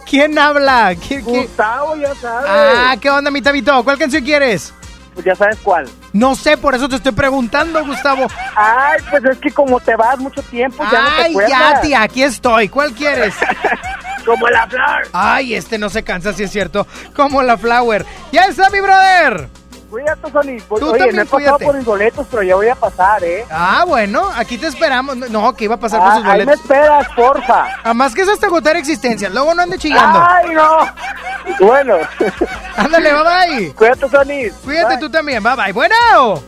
S2: ¿Quién habla? ¿Quién, quién?
S15: Gustavo, ya sabes.
S2: Ah, ¿qué onda, mi tabito? ¿Cuál canción quieres?
S15: Pues ya sabes cuál.
S2: No sé, por eso te estoy preguntando, Gustavo.
S15: Ay, pues es que como te vas mucho tiempo, ya no te
S2: Ay,
S15: acuerdas.
S2: ya, tía, aquí estoy. ¿Cuál quieres?
S15: Como la flor.
S2: Ay, este no se cansa, si es cierto. Como la flower. Ya está, mi brother.
S15: Cuídate, Sony.
S2: Tú
S15: Oye,
S2: también
S15: me he pasado
S2: cuídate.
S15: por mis boletos, pero ya voy a pasar, ¿eh?
S2: Ah, bueno, aquí te esperamos. No, que iba a pasar
S15: Ah,
S2: por sus
S15: ahí me
S2: boletos.
S15: esperas, porfa.
S2: Además que es hasta agotar existencia. Luego no ande chillando.
S15: Ay, no. Bueno.
S2: Ándale, bye bye.
S15: Cuídate, Sony.
S2: Cuídate
S15: Bye.
S2: tú también, bye bye. Bueno.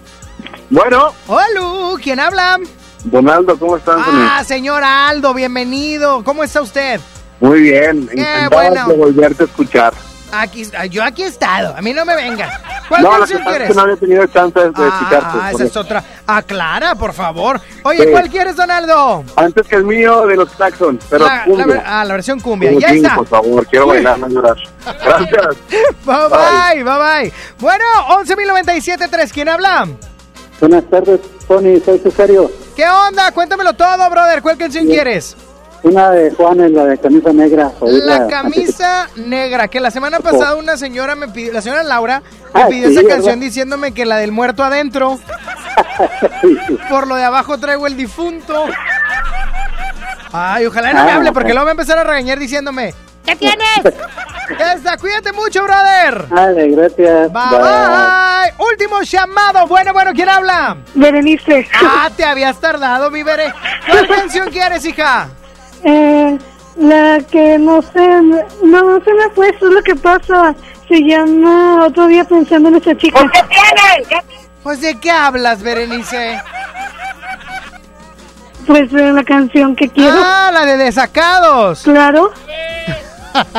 S15: Bueno.
S2: Hola, ¿quién habla?
S15: Donaldo, ¿cómo estás,
S2: Ah, señor Aldo, bienvenido. ¿Cómo está usted?
S15: Muy bien. Encantado
S2: bueno.
S15: de volverte a escuchar.
S2: Aquí, yo aquí he estado. A mí no me vengan. ¿Cuál
S15: no, lo que
S2: canción
S15: pasa es
S2: quieres?
S15: que no había tenido chance de
S2: ah,
S15: escucharte.
S2: esa
S15: por
S2: es otra. Aclara, por favor. Oye,
S15: Sí.
S2: ¿cuál quieres, Donaldo?
S15: Antes que el mío de los Claxon, pero
S2: La, la
S15: cumbia.
S2: ver- ah, la versión cumbia.
S15: Como
S2: Ya
S15: King,
S2: está.
S15: por favor, quiero bailar, no llorar. Gracias.
S2: Bye bye, bye bye. Bueno, 11.097.3, ¿quién habla?
S45: Buenas tardes, Tony, soy Cesario.
S2: ¿Qué onda? Cuéntamelo todo, brother. ¿Cuál canción quieres?
S45: Una de Juanes, la de camisa negra.
S2: La camisa negra, que la semana pasada una señora me pidió, la señora Laura me
S45: Ah,
S2: pidió
S45: sí,
S2: esa
S45: ¿verdad?
S2: canción diciéndome que la del muerto adentro. Por lo de abajo traigo el difunto. Ay, ojalá no me
S45: Ah,
S2: hable porque luego va a empezar a regañar diciéndome. ¿Qué tienes? Ya está, cuídate mucho, brother.
S45: Vale, gracias.
S2: Bye, bye. Último llamado. Bueno, bueno, ¿quién habla?
S46: Berenice.
S2: Ah, te habías tardado, mi Bere. ¿Cuál canción quieres, hija?
S46: Eh, la que no sé, no se me fue, eso es lo que pasa. Se llama Otro día pensando en esa chica.
S2: qué tienen? Pues, ¿de qué hablas, Berenice?
S46: Pues eh, la canción que quiero.
S2: Ah, la de Desacados.
S46: Claro.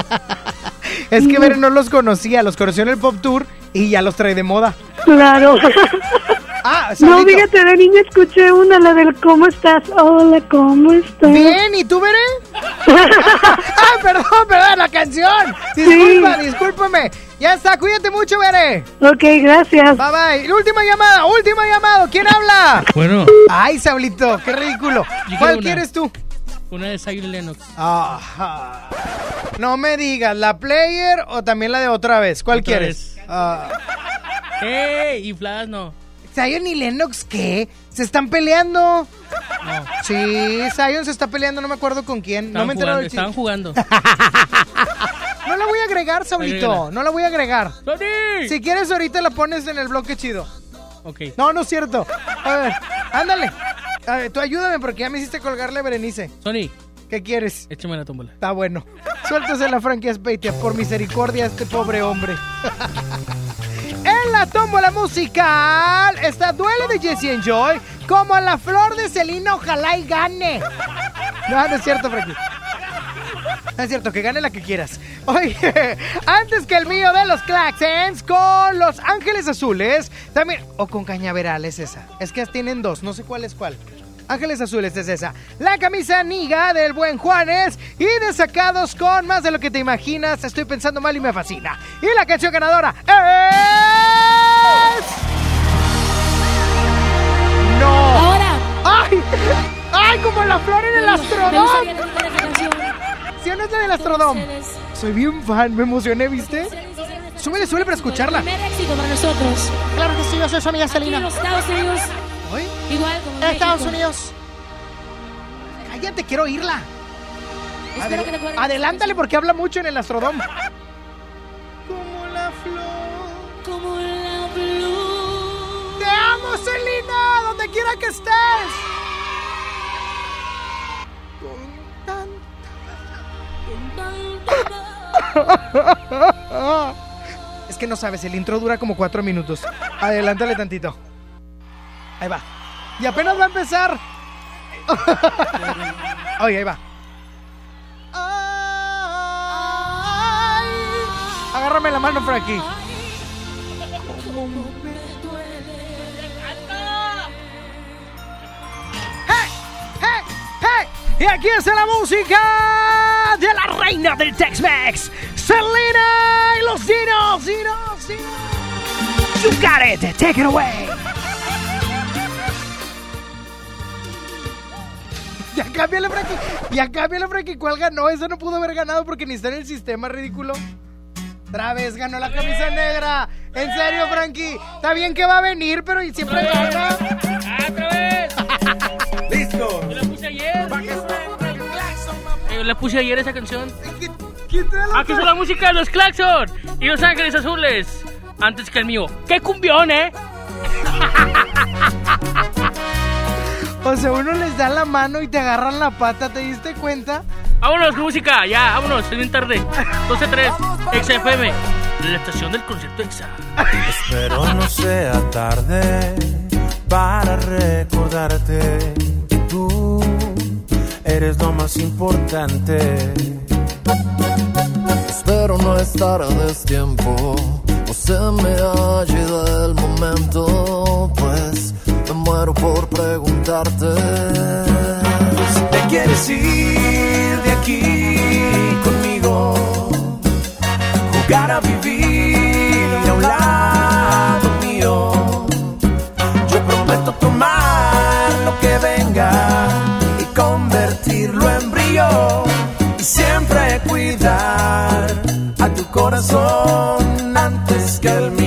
S2: Es que Bere no los conocía, los conoció en el Pop Tour y ya los trae de moda.
S46: Claro.
S2: Ah,
S46: No, fíjate, de niña escuché una, la del ¿Cómo estás? Hola, ¿cómo estás?
S2: Bien, ¿y tú, Bere? ah, perdón, perdón, la canción. Disculpa, discúlpame. Ya está, cuídate mucho, Bere.
S46: Ok, gracias.
S2: Bye bye. Última llamada, última llamada. ¿Quién habla?
S47: Bueno.
S2: Ay, Saulito, qué ridículo. ¿Cuál
S47: una.
S2: quieres tú?
S47: Una de Zion Lennox.
S2: Ajá. No me digas, ¿la player o también la de otra vez? ¿Cuál
S47: Otra
S2: quieres?
S47: ¡Ey! Infladas no.
S2: ¿Zion y Lennox qué? ¿Se están peleando?
S47: No.
S2: Sí, Zion se está peleando, no me acuerdo con quién. no me
S47: jugando,
S2: del
S47: estaban jugando.
S2: No la voy a agregar.
S47: Agrégala.
S2: No la voy a agregar.
S47: ¡Sony!
S2: Si quieres, ahorita la pones en el bloque chido.
S47: Ok.
S2: No, no es cierto. A ver, ándale. A ver, tú ayúdame porque ya me hiciste colgarle a Berenice.
S47: Sony.
S2: ¿Qué quieres?
S47: Échame la tómbola.
S2: Está bueno. Suéltase la franquia Speitia por misericordia a este pobre hombre. La tómbola musical está Duele de Jesse Enjoy como la flor de Celina, ojalá y gane. No, no es cierto, Frankie. No es cierto, que gane la que quieras. Oye, antes que el mío de los Claxons con los Ángeles Azules, también. O con Cañaveral, es esa. Es que tienen dos, no sé cuál es cuál. Ángeles Azules es esa. La camisa niga del buen Juanes y de sacados con más de lo que te imaginas. Estoy pensando mal y me fascina. Y la canción ganadora es. No.
S48: Ahora.
S2: ¡Ay! ¡Ay! Como la flor en el astrodón. ¿Sí o no es la del astrodón? Soy bien fan, me emocioné, ¿viste? Súbele, súbele para escucharla.
S48: Primer éxito para nosotros.
S2: Claro que sí, yo soy su amiga Selena.
S48: los Estados Unidos.
S2: ¿Hoy?
S48: Igual como en
S2: Estados
S48: México.
S2: Unidos. Cállate, quiero oírla.
S48: Espero
S2: Adel-
S48: que
S2: adelántale porque habla mucho en el astrodón. Como la flor.
S48: Como la flor.
S2: Te amo, Selena, donde quiera que estés. Es que no sabes, el intro dura como cuatro minutos. Adelántale tantito. Ahí va. Y apenas va a empezar. Oye, ahí va. Agárrame la mano por aquí. ¡Hey! ¡Hey! Y aquí está la música de la reina del Tex-Mex, Selena y los Dinos, Dinos, Dinos. You got it, take it away. Cámbiale, Frankie. Ya cámbiale, Frankie. ¿Cuál ganó? Eso no pudo haber ganado porque ni está en el sistema, ridículo. Otra vez ganó la camisa negra. En serio, Frankie. Está bien que va a venir, pero y siempre gana.
S47: ¡Ah, otra vez!
S2: Listo.
S47: Yo la puse ayer. Yo la puse ayer esa canción.
S2: ¿Quién te
S47: Aquí está la música de los Claxon y Los Ángeles Azules. Antes que el mío. ¡Qué cumbión, eh!
S2: O sea, uno les da la mano y te agarran la pata, ¿te diste cuenta?
S47: Vámonos, música, ya, vámonos, es bien tarde. 12-3, XFM, la estación del concierto EXA.
S14: Espero no sea tarde para recordarte que tú eres lo más importante.
S49: Espero no estar a destiempo o se me ha ido el momento, pues me muero por preguntarte.
S14: ¿Te quieres ir de aquí conmigo? Jugar a vivir a un lado mío. Yo prometo tomar lo que venga y convertirlo en brillo. Y siempre cuidar a tu corazón antes que el mío.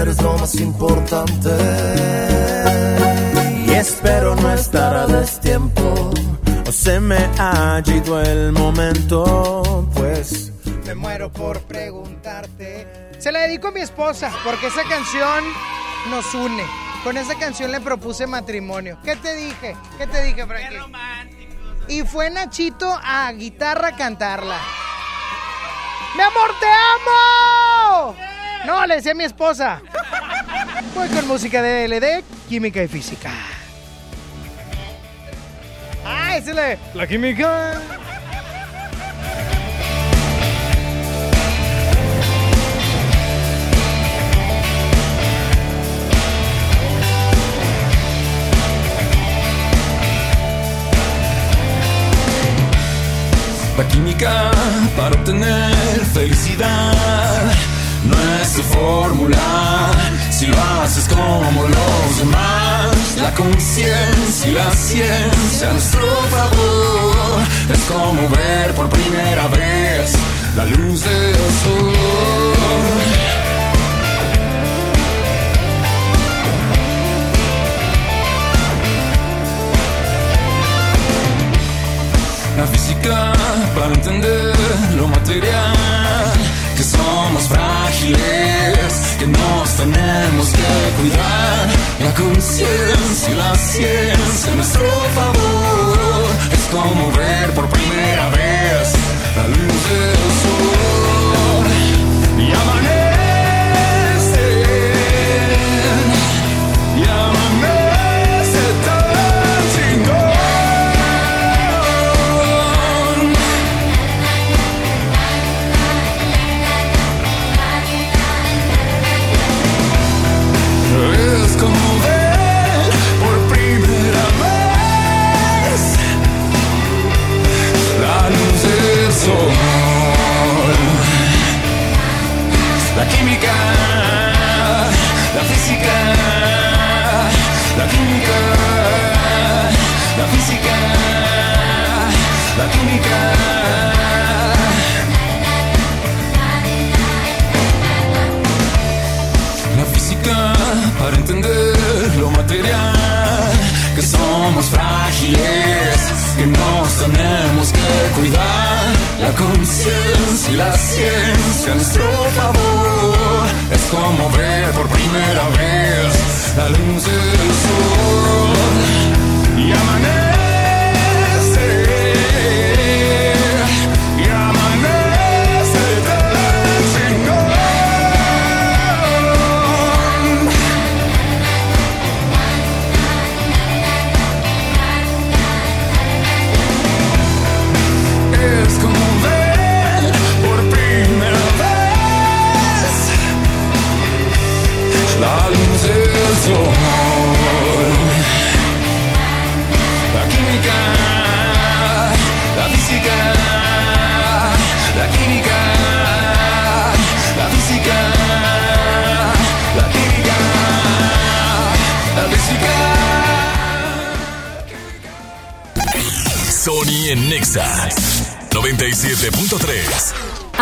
S49: Eres lo más importante.
S14: Y espero no estar a destiempo o se me ha ido el momento, pues
S2: Me muero por preguntarte. Se la dedico a mi esposa porque esa canción nos une. Con esa canción le propuse matrimonio. ¿Qué te dije? ¿Qué te dije, Frankie? Y fue Nachito a guitarra a cantarla. ¡Mi amor, te amo! No, le decía a mi esposa. Voy con música de LD, química y física. ¡Ah, esa es la, la química!
S50: La química para obtener felicidad no es tu fórmula si lo haces como los demás. La conciencia y la ciencia nuestro favor es como ver por primera vez la luz del sol. La física para entender lo material, somos frágiles, que nos tenemos que cuidar. La conciencia y la ciencia nuestro favor es como ver por primera vez la luz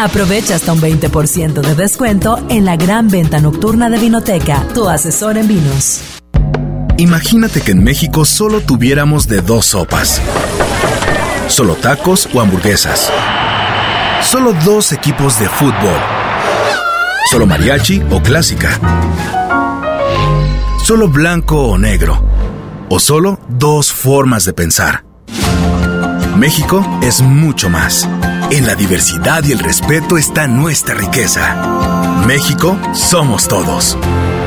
S10: Aprovecha hasta un 20% de descuento en la gran venta nocturna de Vinoteca, tu asesor en vinos.
S51: Imagínate que en México solo tuviéramos de dos sopas. Solo tacos o hamburguesas. Solo dos equipos de fútbol. Solo mariachi o clásica. Solo blanco o negro. O solo dos formas de pensar. México es mucho más. En la diversidad y el respeto está nuestra riqueza. México somos todos.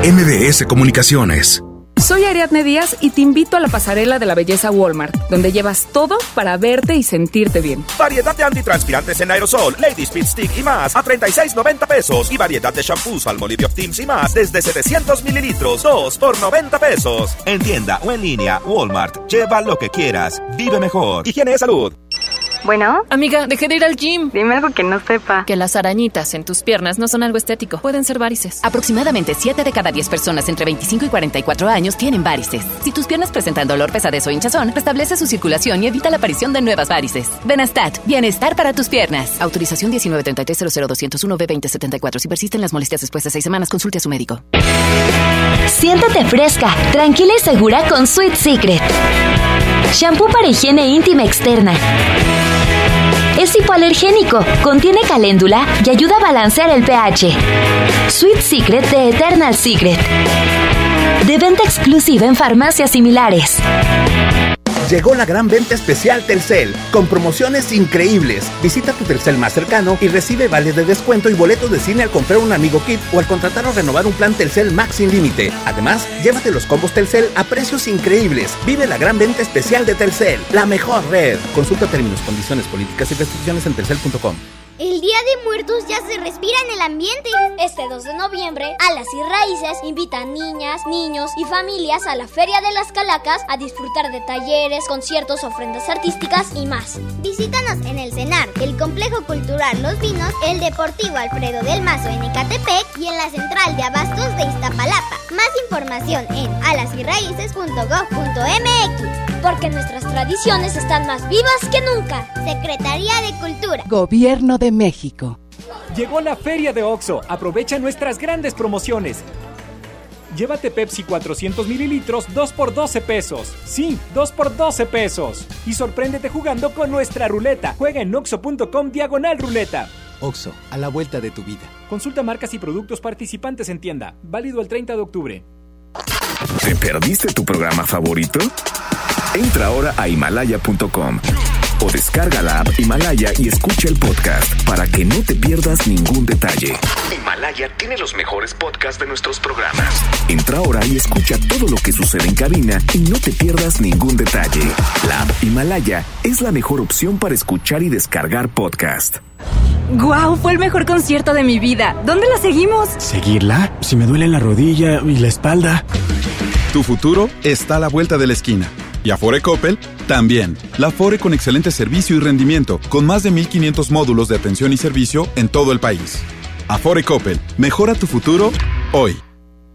S51: MBS Comunicaciones.
S52: Soy Ariadne Díaz y te invito a la pasarela de la belleza Walmart, donde llevas todo para verte y sentirte bien.
S53: Variedad de antitranspirantes en aerosol, Lady Speed Stick y más a 36.90 pesos. Y variedad de shampoos, Almolivio Optims y más desde 700 mililitros, 2 por 90 pesos. En tienda o en línea, Walmart. Lleva lo que quieras. Vive mejor. Higiene de salud.
S52: Bueno. Amiga, dejé de ir al gym. Dime algo que no sepa. Que las arañitas en tus piernas no son algo estético. Pueden ser varices.
S24: Aproximadamente 7 de cada 10 personas entre 25 y 44 años tienen varices. Si tus piernas presentan dolor, pesadez o hinchazón, restablece su circulación y evita la aparición de nuevas varices. Benastat, bienestar para tus piernas. Autorización 1933 b 2074 Si persisten las molestias después de 6 semanas, consulte a su médico.
S54: Siéntate fresca, tranquila y segura con Sweet Secret. Shampoo para higiene íntima externa. Es hipoalergénico, contiene caléndula y ayuda a balancear el pH. Sweet Secret de Eternal Secret. De venta exclusiva en farmacias similares.
S55: Llegó la gran venta especial Telcel, con promociones increíbles. Visita tu Telcel más cercano y recibe vales de descuento y boletos de cine al comprar un amigo kit o al contratar o renovar un plan Telcel Max sin límite. Además, llévate los combos Telcel a precios increíbles. Vive la gran venta especial de Telcel, la mejor red. Consulta términos, condiciones, políticas y restricciones en telcel.com.
S54: El Día de Muertos ya se respira en el ambiente. Este 2 de noviembre, Alas y Raíces invitan niñas, niños y familias a la Feria de las Calacas a disfrutar de talleres, conciertos, ofrendas artísticas y más. Visítanos en el CENAR, el Complejo Cultural Los Vinos, el Deportivo Alfredo del Mazo en Ecatepec y en la Central de Abastos de Iztapalapa. Más información en alasyraices.gov.mx porque nuestras tradiciones están más vivas que nunca. Secretaría de Cultura.
S56: Gobierno de México.
S57: Llegó la feria de OXO. Aprovecha nuestras grandes promociones. Llévate Pepsi 400 mililitros 2 por 12 pesos. Sí, 2 por 12 pesos. Y sorpréndete jugando con nuestra ruleta. Juega en oxo.com diagonal ruleta.
S58: OXO, a la vuelta de tu vida.
S57: Consulta marcas y productos participantes en tienda. Válido el 30 de octubre.
S1: ¿Te perdiste tu programa favorito? Entra ahora a himalaya.com o descarga la app Himalaya y escucha el podcast para que no te pierdas ningún detalle. Himalaya tiene los mejores podcasts de nuestros programas. Entra ahora y escucha todo lo que sucede en cabina y no te pierdas ningún detalle. La app Himalaya es la mejor opción para escuchar y descargar podcast.
S52: ¡Guau! Fue el mejor concierto de mi vida. ¿Dónde la seguimos?
S59: ¿Seguirla? Si me duele la rodilla y la espalda.
S60: Tu futuro está a la vuelta de la esquina. Y Afore Coppel también. La Afore con excelente servicio y rendimiento, con más de 1500 módulos de atención y servicio en todo el país. Afore Coppel, mejora tu futuro hoy.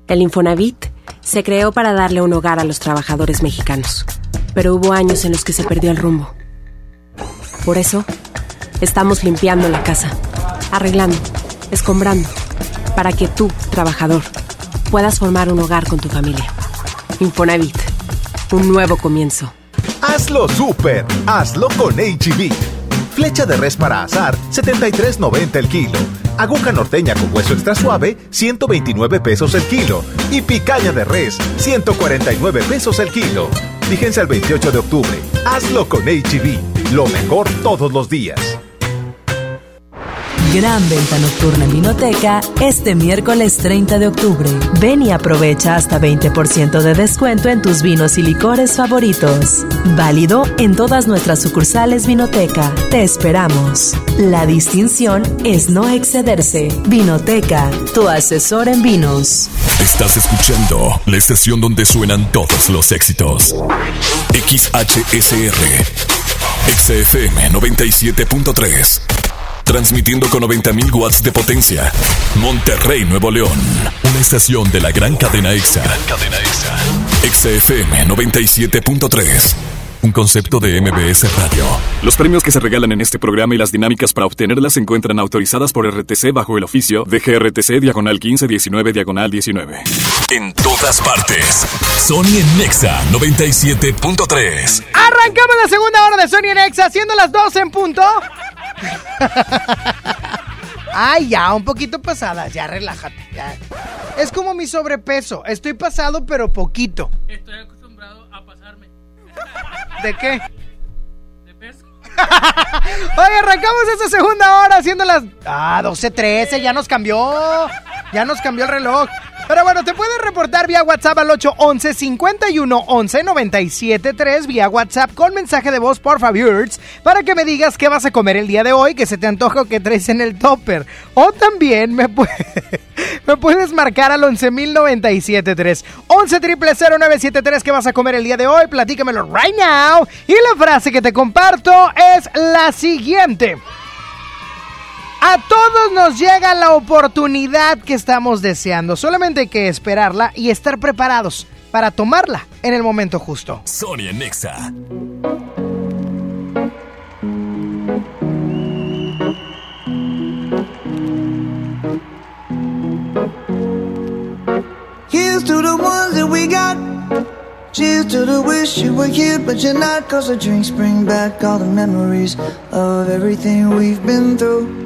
S11: El Infonavit se creó para darle un hogar a los trabajadores mexicanos, pero hubo años en los que se perdió el rumbo. Por eso, estamos limpiando la casa, arreglando, escombrando, para que tú, trabajador, puedas formar un hogar con tu familia. Infonavit un nuevo comienzo.
S25: Hazlo súper, hazlo con HB. Flecha de res para azar, 73.90 el kilo. Aguja norteña con hueso extra suave, 129 pesos el kilo. Y picaña de res, 149 pesos el kilo. Fíjense al 28 de octubre. Hazlo con HB. Lo mejor todos los días.
S10: Gran venta nocturna en Vinoteca este miércoles 30 de octubre. Ven y aprovecha hasta 20% de descuento en tus vinos y licores favoritos. Válido en todas nuestras sucursales Vinoteca. Te esperamos. La distinción es no excederse. Vinoteca, tu asesor en vinos.
S1: Estás escuchando la estación donde suenan todos los éxitos. XHSR. XFM 97.3. Transmitiendo con 90.000 watts de potencia. Monterrey, Nuevo León. Una estación de la gran cadena EXA. Cadena EXA. EXA FM 97.3. un concepto de MBS Radio.
S61: Los premios que se regalan en este programa y las dinámicas para obtenerlas se encuentran autorizadas por RTC bajo el oficio de GRTC Diagonal 1519 Diagonal 19.
S1: En todas partes. Sony en Nexa 97.3.
S2: Arrancamos la segunda hora de Sony en Nexa, haciendo las 12 en punto. Ay, ya, un poquito pasadas, ya relájate. Ya. Es como mi sobrepeso. Estoy pasado, pero poquito.
S47: Estoy acostumbrado a pasarme.
S2: ¿De qué?
S47: De peso.
S2: Oye, arrancamos esta segunda hora haciendo las. Ah, 12.13, ya nos cambió. Ya nos cambió el reloj. Pero bueno, te puedes reportar vía WhatsApp al 811 51 11 97 3 vía WhatsApp con mensaje de voz por Fabiurts para que me digas qué vas a comer el día de hoy, que se te antoja o que traes en el topper. O también me, pu me puedes marcar al 11 3 11 0973 qué vas a comer el día de hoy, platícamelo right now. Y la frase que te comparto es la siguiente. A todos nos llega la oportunidad que estamos deseando. Solamente hay que esperarla y estar preparados para tomarla en el momento justo.
S1: Sonia Nexa.
S62: Here's to the ones that we got. Cheers to the wish you were here, but you're not. Cause the drinks bring back all the memories of everything we've been through.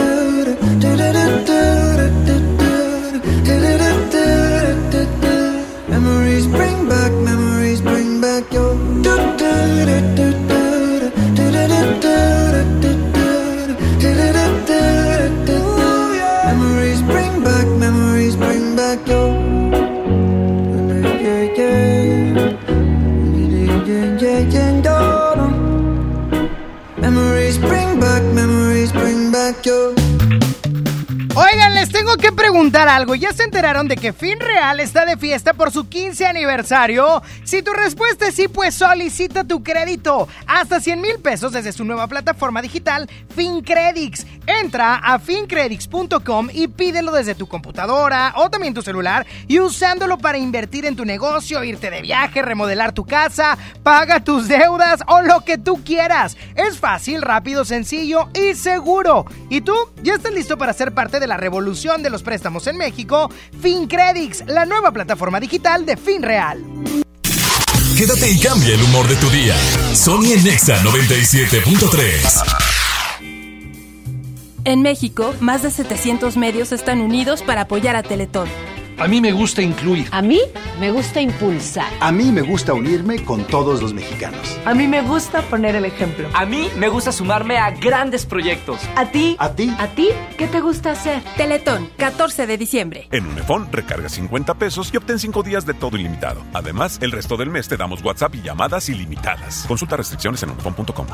S2: preguntar algo. ¿Ya se enteraron de que Fin Real está de fiesta por su 15 aniversario? Si tu respuesta es sí, pues solicita tu crédito. Hasta 100 mil pesos desde su nueva plataforma digital, FinCredits. Entra a fincredits.com y pídelo desde tu computadora o también tu celular y usándolo para invertir en tu negocio, irte de viaje, remodelar tu casa, paga tus deudas o lo que tú quieras. Es fácil, rápido, sencillo y seguro. ¿Y tú? ¿Ya estás listo para ser parte de la revolución de los préstamos en México, FinCredits, la nueva plataforma digital de FinReal.
S1: Quédate y cambia el humor de tu día. Sony en Nexa 97.3.
S63: En México, más de 700 medios están unidos para apoyar a Teletón.
S64: A mí me gusta incluir.
S65: A mí me gusta impulsar.
S66: A mí me gusta unirme con todos los mexicanos.
S16: A mí me gusta poner el ejemplo.
S67: A mí me gusta sumarme a grandes proyectos.
S16: ¿A ti?
S66: ¿A ti?
S16: ¿A ti? ¿Qué te gusta hacer?
S63: Teletón, 14 de diciembre.
S68: En Unifón, recarga 50 pesos y obtén 5 días de todo ilimitado. Además, el resto del mes te damos WhatsApp y llamadas ilimitadas. Consulta restricciones en unifón.com.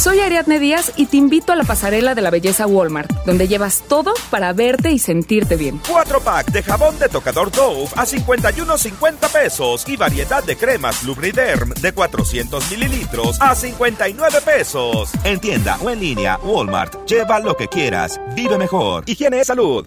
S69: Soy Ariadne Díaz y te invito a la pasarela de la belleza Walmart, donde llevas todo para verte y sentirte bien.
S70: 4 pack de jabón de tocador Dove a 51.50 pesos y variedad de cremas Lubriderm de 400 mililitros a 59 pesos. En tienda o en línea, Walmart. Lleva lo que quieras. Vive mejor. Higiene y salud.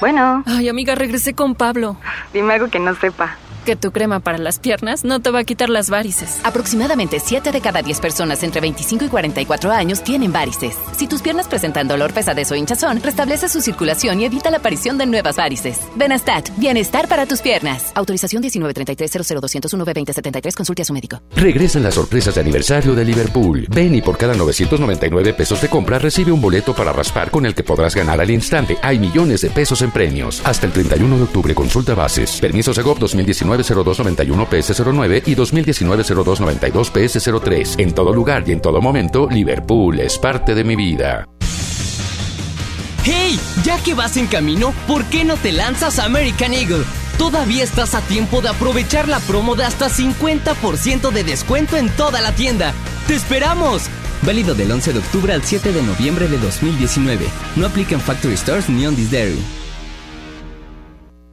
S69: Bueno. Ay, amiga, regresé con Pablo.
S71: Dime algo que no sepa.
S69: Que tu crema para las piernas no te va a quitar las varices.
S24: Aproximadamente 7 de cada 10 personas entre 25 y 44 años tienen varices. Si tus piernas presentan dolor, pesadez o hinchazón, restablece su circulación y evita la aparición de nuevas varices. Benastat, bienestar para tus piernas. Autorización 1933-00201-B2073. Consulte a su médico.
S41: Regresan las sorpresas de aniversario de Liverpool. Ven y por cada 999 pesos de compra recibe un boleto para raspar con el que podrás ganar al instante. Hay millones de pesos en premios. Hasta el 31 de octubre consulta bases. Permiso Segov 2019 0291 PS09 y 2019 0292 PS03. En todo lugar y en todo momento, Liverpool es parte de mi vida.
S72: ¡Hey! Ya que vas en camino, ¿por qué no te lanzas a American Eagle? Todavía estás a tiempo de aprovechar la promo de hasta 50% de descuento en toda la tienda. ¡Te esperamos!
S73: Válido del 11 de octubre al 7 de noviembre de 2019. No aplica en Factory Stores ni on this dairy.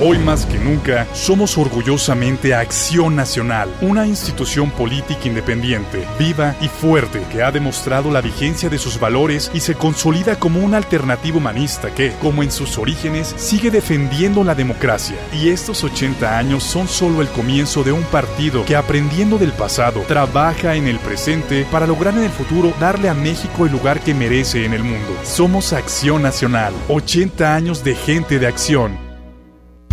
S74: Hoy más que nunca, somos orgullosamente Acción Nacional, una institución política independiente, viva y fuerte que ha demostrado la vigencia de sus valores y se consolida como una alternativa humanista que, como en sus orígenes, sigue defendiendo la democracia. Y estos 80 años son solo el comienzo de un partido que, aprendiendo del pasado, trabaja en el presente para lograr en el futuro darle a México el lugar que merece en el mundo. Somos Acción Nacional, 80 años de gente de acción.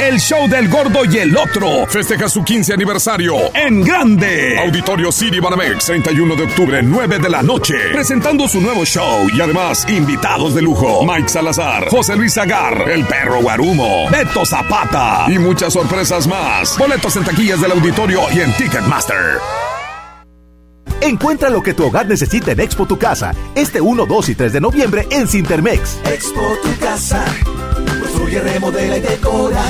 S1: El show del gordo y el otro festeja su 15 aniversario en grande. Auditorio City Banamex, 31 de octubre, 9 de la noche. Presentando su nuevo show y además invitados de lujo: Mike Salazar, José Luis Agar, El Perro Guarumo, Beto Zapata y muchas sorpresas más. Boletos en taquillas del auditorio y en Ticketmaster.
S75: Encuentra lo que tu hogar necesita en Expo Tu Casa, este 1, 2 y 3 de noviembre en Cintermex.
S47: Expo Tu Casa. Construye, remodela y decora.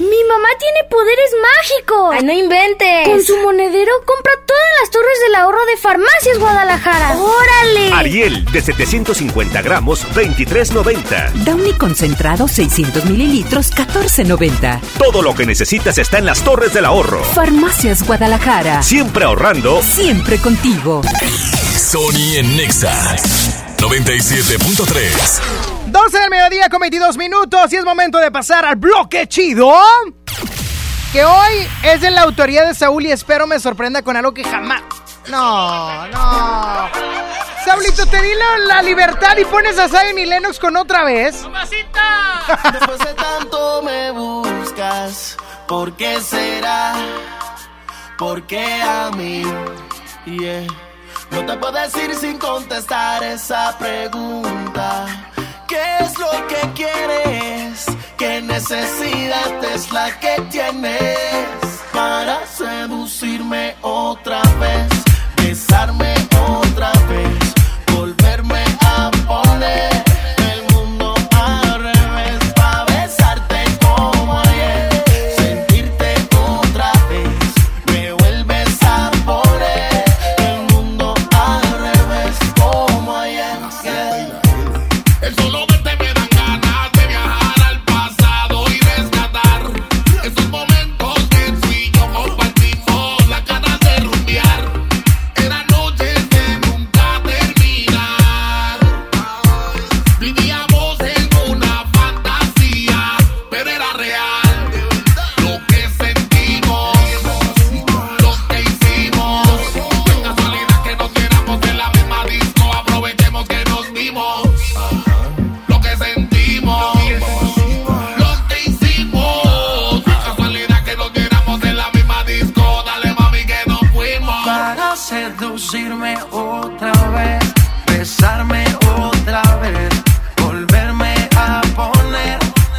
S29: Mi mamá tiene poderes mágicos. Ay, no inventes. Con su monedero compra todas las torres del ahorro de Farmacias Guadalajara. ¡Órale!
S75: Ariel, de 750 gramos, 23.90.
S10: Downy concentrado, 600 mililitros, 14.90.
S75: Todo lo que necesitas está en las torres del ahorro.
S10: Farmacias Guadalajara.
S75: Siempre ahorrando.
S10: Siempre contigo.
S1: Sony en Nexa 97.3.
S2: 12 del mediodía con 22 minutos y es momento de pasar al bloque chido. Que hoy es de la autoría de Saúl y espero me sorprenda con algo que jamás. No, no. Saulito, te di la, la libertad y pones a Zion y Lennox con otra vez.
S47: ¡Mamacita! Después de tanto me buscas, ¿por qué será? ¿Por qué a mí?
S8: Yeah. No te puedo decir sin contestar esa pregunta. ¿Qué es lo que quieres? ¿Qué necesidad es la que tienes para seducirme otra vez? Besarme seducirme otra vez, besarme otra vez, volverme a poner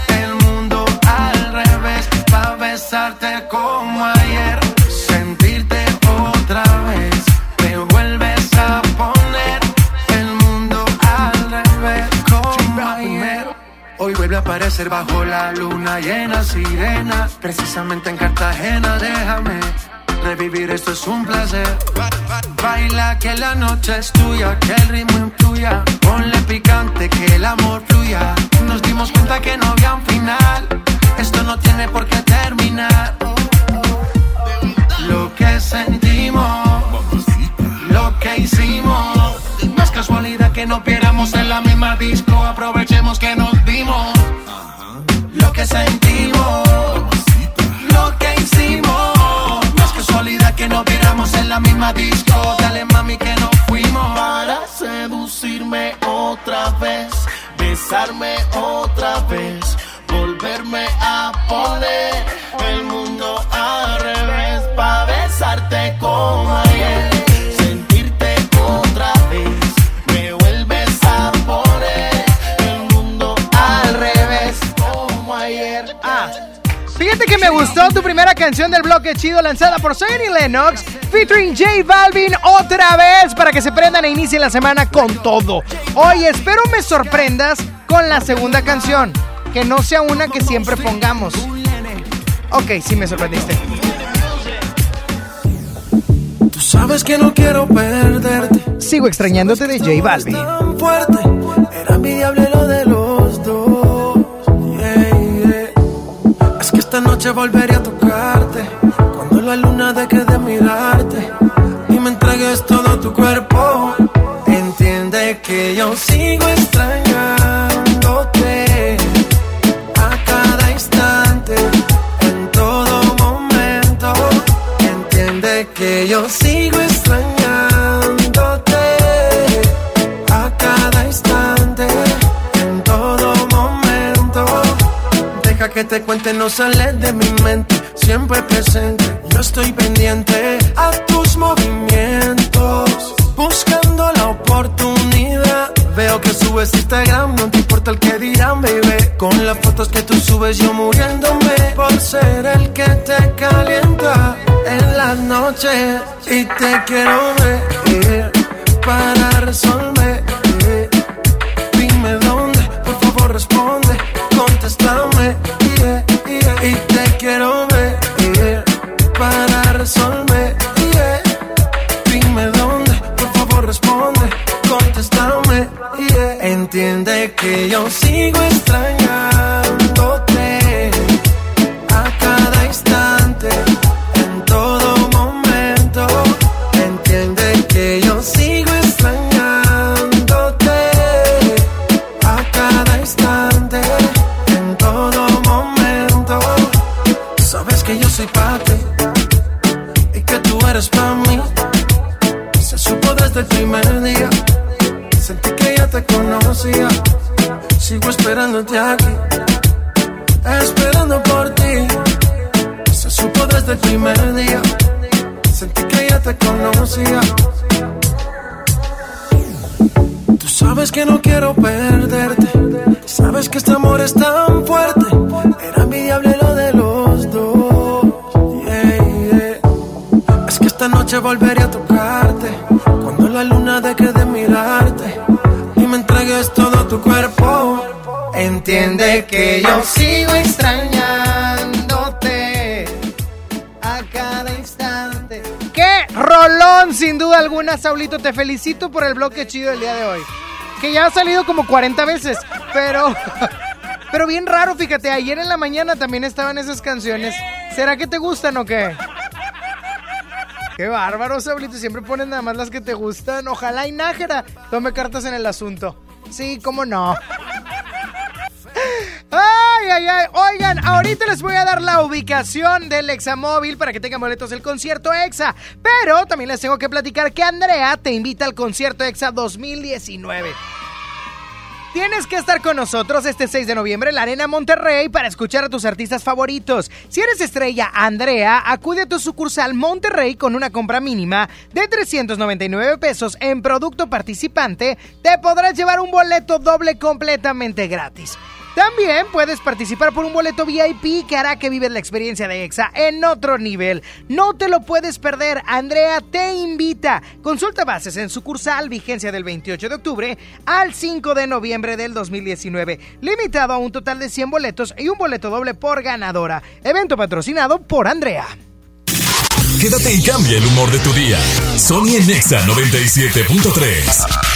S8: el mundo al revés, para besarte como ayer, sentirte otra vez, me vuelves a poner el mundo al revés como ayer. Hoy vuelve a aparecer bajo la luna llena, sirena, precisamente en Cartagena, déjame. Revivir esto es un placer. Ba- ba- Baila que la noche es tuya, que el ritmo influya. Ponle picante, que el amor fluya. Nos dimos cuenta que no había un final. Esto no tiene por qué terminar. Lo que sentimos, lo que hicimos. No es casualidad que nos viéramos en la misma disco. Aprovechemos que nos la misma disco. Dale mami que nos fuimos. Para seducirme otra vez, besarme otra vez, volverme a poner el mundo
S2: gustó tu primera canción del bloque chido lanzada por Sonny Lennox, featuring J Balvin otra vez para que se prendan e inicien la semana con todo. Hoy espero me sorprendas con la segunda canción, que no sea una que siempre pongamos. Ok, sí me sorprendiste.
S8: Tú sabes que no quiero perderte.
S2: Sigo extrañándote de J Balvin.
S8: Fuerte, era lo de esta noche volveré a tocarte. Cuando la luna deje de mirarte y me entregues todo tu cuerpo. Entiende que yo sigo extrañándote te cuente, no sale de mi mente, siempre presente. Yo estoy pendiente a tus movimientos, buscando la oportunidad. Veo que subes Instagram, no te importa el que dirán, baby. Con las fotos que tú subes, yo muriéndome por ser el que te calienta en las noches. Y te quiero ver para resolver. Dime dónde, por favor responde, contéstame. Entiende que yo sigo extrañándote a cada instante, en todo momento. Entiende que yo sigo extrañándote a cada instante, en todo momento. Sabes que yo soy para ti y que tú eres para mí. Se supo desde el primer día. Conocía. Sigo esperándote aquí, esperando por ti. Se supo desde el primer día.
S62: Sentí que ya te conocía. Tú sabes que no quiero perderte. Sabes que este amor es tan fuerte. Era envidiable lo de los dos. Yeah, yeah. Es que esta noche volveré Entiende que yo sigo extrañándote a cada instante.
S2: ¡Qué rolón! Sin duda alguna, Saulito, te felicito por el bloque chido del día de hoy. Que ya ha salido como 40 veces, pero... Pero bien raro, fíjate, ayer en la mañana también estaban esas canciones. ¿Será que te gustan o qué? Qué bárbaro, Saulito, siempre pones nada más las que te gustan. Ojalá y Nájera tome cartas en el asunto. Sí, cómo no. Ay, ay, ay. Oigan, ahorita les voy a dar la ubicación del Examóvil para que tengan boletos del concierto EXA. Pero también les tengo que platicar que Andrea te invita al concierto EXA 2019. Tienes que estar con nosotros este 6 de noviembre en la Arena Monterrey para escuchar a tus artistas favoritos. Si eres estrella Andrea, acude a tu sucursal Monterrey con una compra mínima de 399 pesos en producto participante. Te podrás llevar un boleto doble completamente gratis. También puedes participar por un boleto VIP que hará que vives la experiencia de EXA en otro nivel. No te lo puedes perder. Andrea te invita. Consulta bases en sucursal, vigencia del 28 de octubre al 5 de noviembre del 2019. Limitado a un total de 100 boletos y un boleto doble por ganadora. Evento patrocinado por Andrea.
S1: Quédate y cambia el humor de tu día. Sony en Nexa 97.3.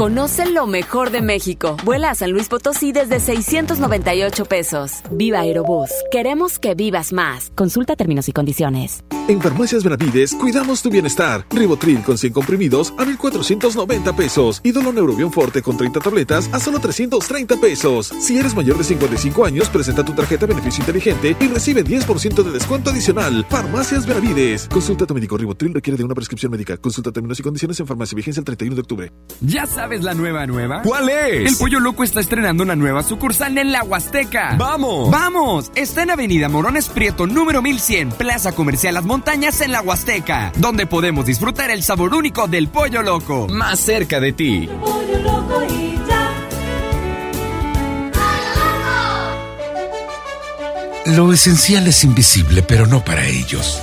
S24: Conoce lo mejor de México. Vuela a San Luis Potosí desde 698 pesos. Viva Aerobús. Queremos que vivas más. Consulta términos y condiciones.
S76: En Farmacias Benavides cuidamos tu bienestar. Ribotril con 100 comprimidos a 1,490 pesos. Y Neurobion Forte con 30 tabletas a solo 330 pesos. Si eres mayor de 55 años, presenta tu tarjeta Beneficio Inteligente y recibe 10% de descuento adicional. Farmacias Benavides. Consulta a tu médico. Ribotril requiere de una prescripción médica. Consulta términos y condiciones en farmacia. Vigencia el 31 de octubre.
S77: Ya sabes la nueva nueva?
S76: ¿Cuál es?
S77: El Pollo Loco está estrenando una nueva sucursal en la Huasteca.
S76: ¡Vamos!
S77: ¡Vamos! Está en Avenida Morones Prieto, número 1100, Plaza Comercial Las Montañas en la Huasteca, donde podemos disfrutar el sabor único del Pollo Loco.
S76: Más cerca de ti.
S78: Pollo Loco y ya.
S79: Lo esencial es invisible, pero no para ellos.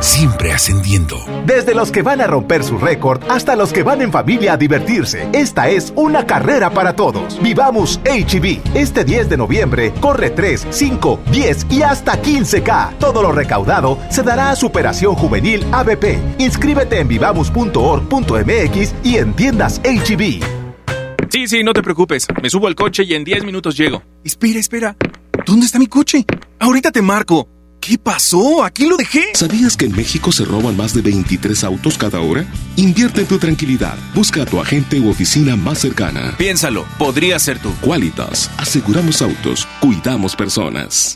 S79: siempre ascendiendo.
S25: Desde los que van a romper su récord hasta los que van en familia a divertirse, esta es una carrera para todos. Vivamos HB. Este 10 de noviembre corre 3, 5, 10 y hasta 15K. Todo lo recaudado se dará a Superación Juvenil ABP. Inscríbete en vivamos.org.mx y en tiendas HB.
S80: Sí, sí, no te preocupes. Me subo al coche y en 10 minutos llego.
S81: Espera, espera. ¿Dónde está mi coche? Ahorita te marco. ¿Qué pasó? ¿Aquí lo dejé?
S82: ¿Sabías que en México se roban más de 23 autos cada hora? Invierte en tu tranquilidad. Busca a tu agente u oficina más cercana.
S80: Piénsalo, podría ser tú.
S82: Qualitas. Aseguramos autos. Cuidamos personas.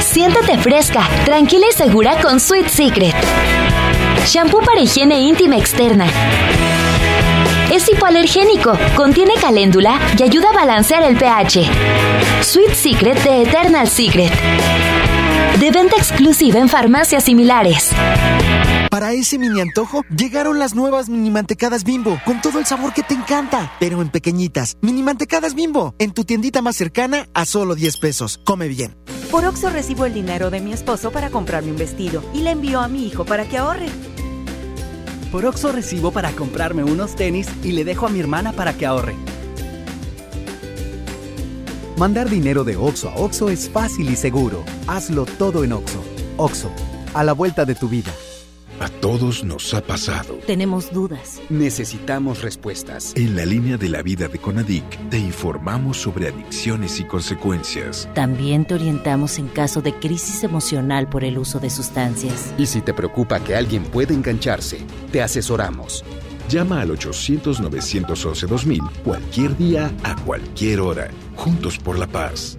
S83: Siéntate fresca, tranquila y segura con Sweet Secret. Shampoo para higiene íntima externa. Es hipoalergénico, contiene caléndula y ayuda a balancear el pH. Sweet Secret de Eternal Secret. De venta exclusiva en farmacias similares.
S84: Para ese mini antojo, llegaron las nuevas mini mantecadas bimbo, con todo el sabor que te encanta, pero en pequeñitas. Mini mantecadas bimbo, en tu tiendita más cercana a solo 10 pesos. Come bien.
S85: Por Oxo recibo el dinero de mi esposo para comprarme un vestido y le envío a mi hijo para que ahorre.
S86: Por Oxo recibo para comprarme unos tenis y le dejo a mi hermana para que ahorre.
S87: Mandar dinero de Oxo a Oxo es fácil y seguro. Hazlo todo en Oxo. Oxo, a la vuelta de tu vida.
S88: A todos nos ha pasado.
S85: Tenemos dudas.
S88: Necesitamos respuestas. En la línea de la vida de Conadic te informamos sobre adicciones y consecuencias.
S85: También te orientamos en caso de crisis emocional por el uso de sustancias.
S88: Y si te preocupa que alguien pueda engancharse, te asesoramos.
S89: Llama al 800-911-2000 cualquier día, a cualquier hora. Juntos por la paz.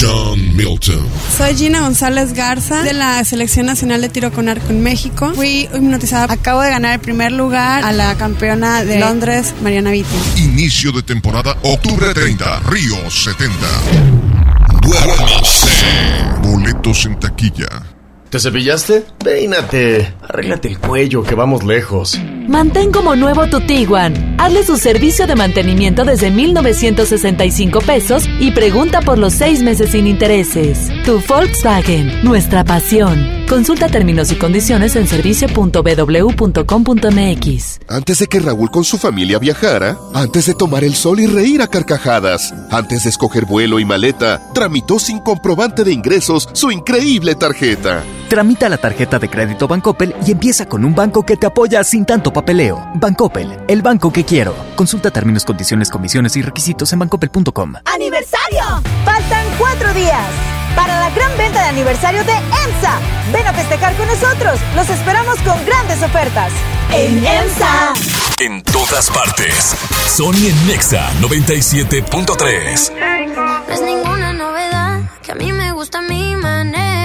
S82: John Milton.
S76: Soy Gina González Garza de la Selección Nacional de Tiro con Arco en México. Fui hipnotizada. Acabo de ganar el primer lugar a la campeona de Londres, Mariana Vitti.
S82: Inicio de temporada octubre 30, Río 70. Duérmase. Boletos en taquilla.
S90: ¿Te cepillaste? Peínate. Arréglate el cuello, que vamos lejos.
S10: Mantén como nuevo tu Tiguan. Hazle su servicio de mantenimiento desde 1,965 pesos y pregunta por los seis meses sin intereses. Tu Volkswagen, nuestra pasión. Consulta términos y condiciones en servicio.bw.com.mx.
S42: Antes de que Raúl con su familia viajara, antes de tomar el sol y reír a carcajadas, antes de escoger vuelo y maleta, tramitó sin comprobante de ingresos su increíble tarjeta.
S91: Tramita la tarjeta de crédito Bancoppel y empieza con un banco que te apoya sin tanto papeleo. Bancoppel, el banco que quiero. Consulta términos, condiciones, comisiones y requisitos en bancoppel.com.
S92: ¡Aniversario! Faltan cuatro días para la gran venta de aniversario de EMSA. Ven a festejar con nosotros. Los esperamos con grandes ofertas. En EMSA.
S82: En todas partes. Sony en Nexa 97.3.
S44: No es ninguna novedad que a mí me gusta mi manera.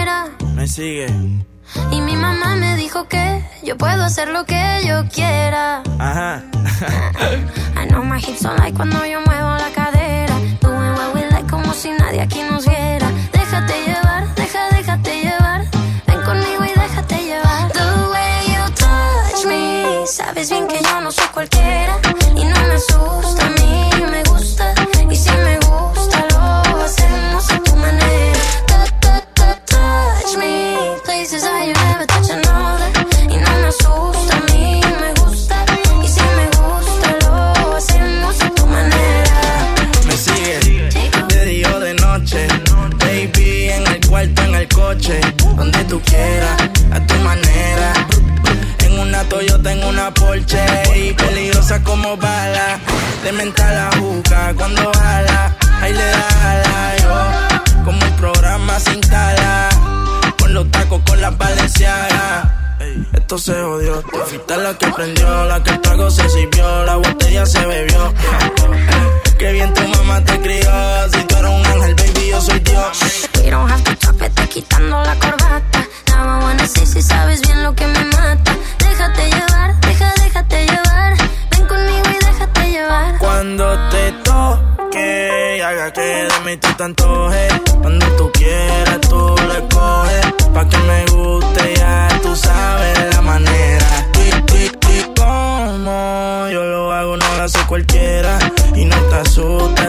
S8: Me.
S44: Y mi mamá me dijo que yo puedo hacer lo que yo quiera.
S8: Ajá.
S44: I know my hips son like cuando yo muevo la cadera. Doing what we like como si nadie aquí nos viera. Déjate llevar, deja, déjate llevar. Ven conmigo y déjate llevar. The way you touch me. Sabes bien que yo no soy cualquiera.
S8: Esto se odió. Tú fuiste la que prendió, la que el trago se sirvió, la botella se bebió. Qué bien tu mamá te crió. Si tú eres un ángel, baby, yo soy Dios.
S44: We don't have to talk, vete quitando la corbata. I wanna see si sabes bien lo que me mata. Déjate llevar, deja, déjate llevar. Ven conmigo y déjate llevar.
S8: Cuando te toque, haga que de mí tú te antojes. Cuando tú quieras, tú lo escoges. Pa' que me guste, ya tú sabes manera. Como yo lo hago, no lo hace cualquiera. Y no te asusta,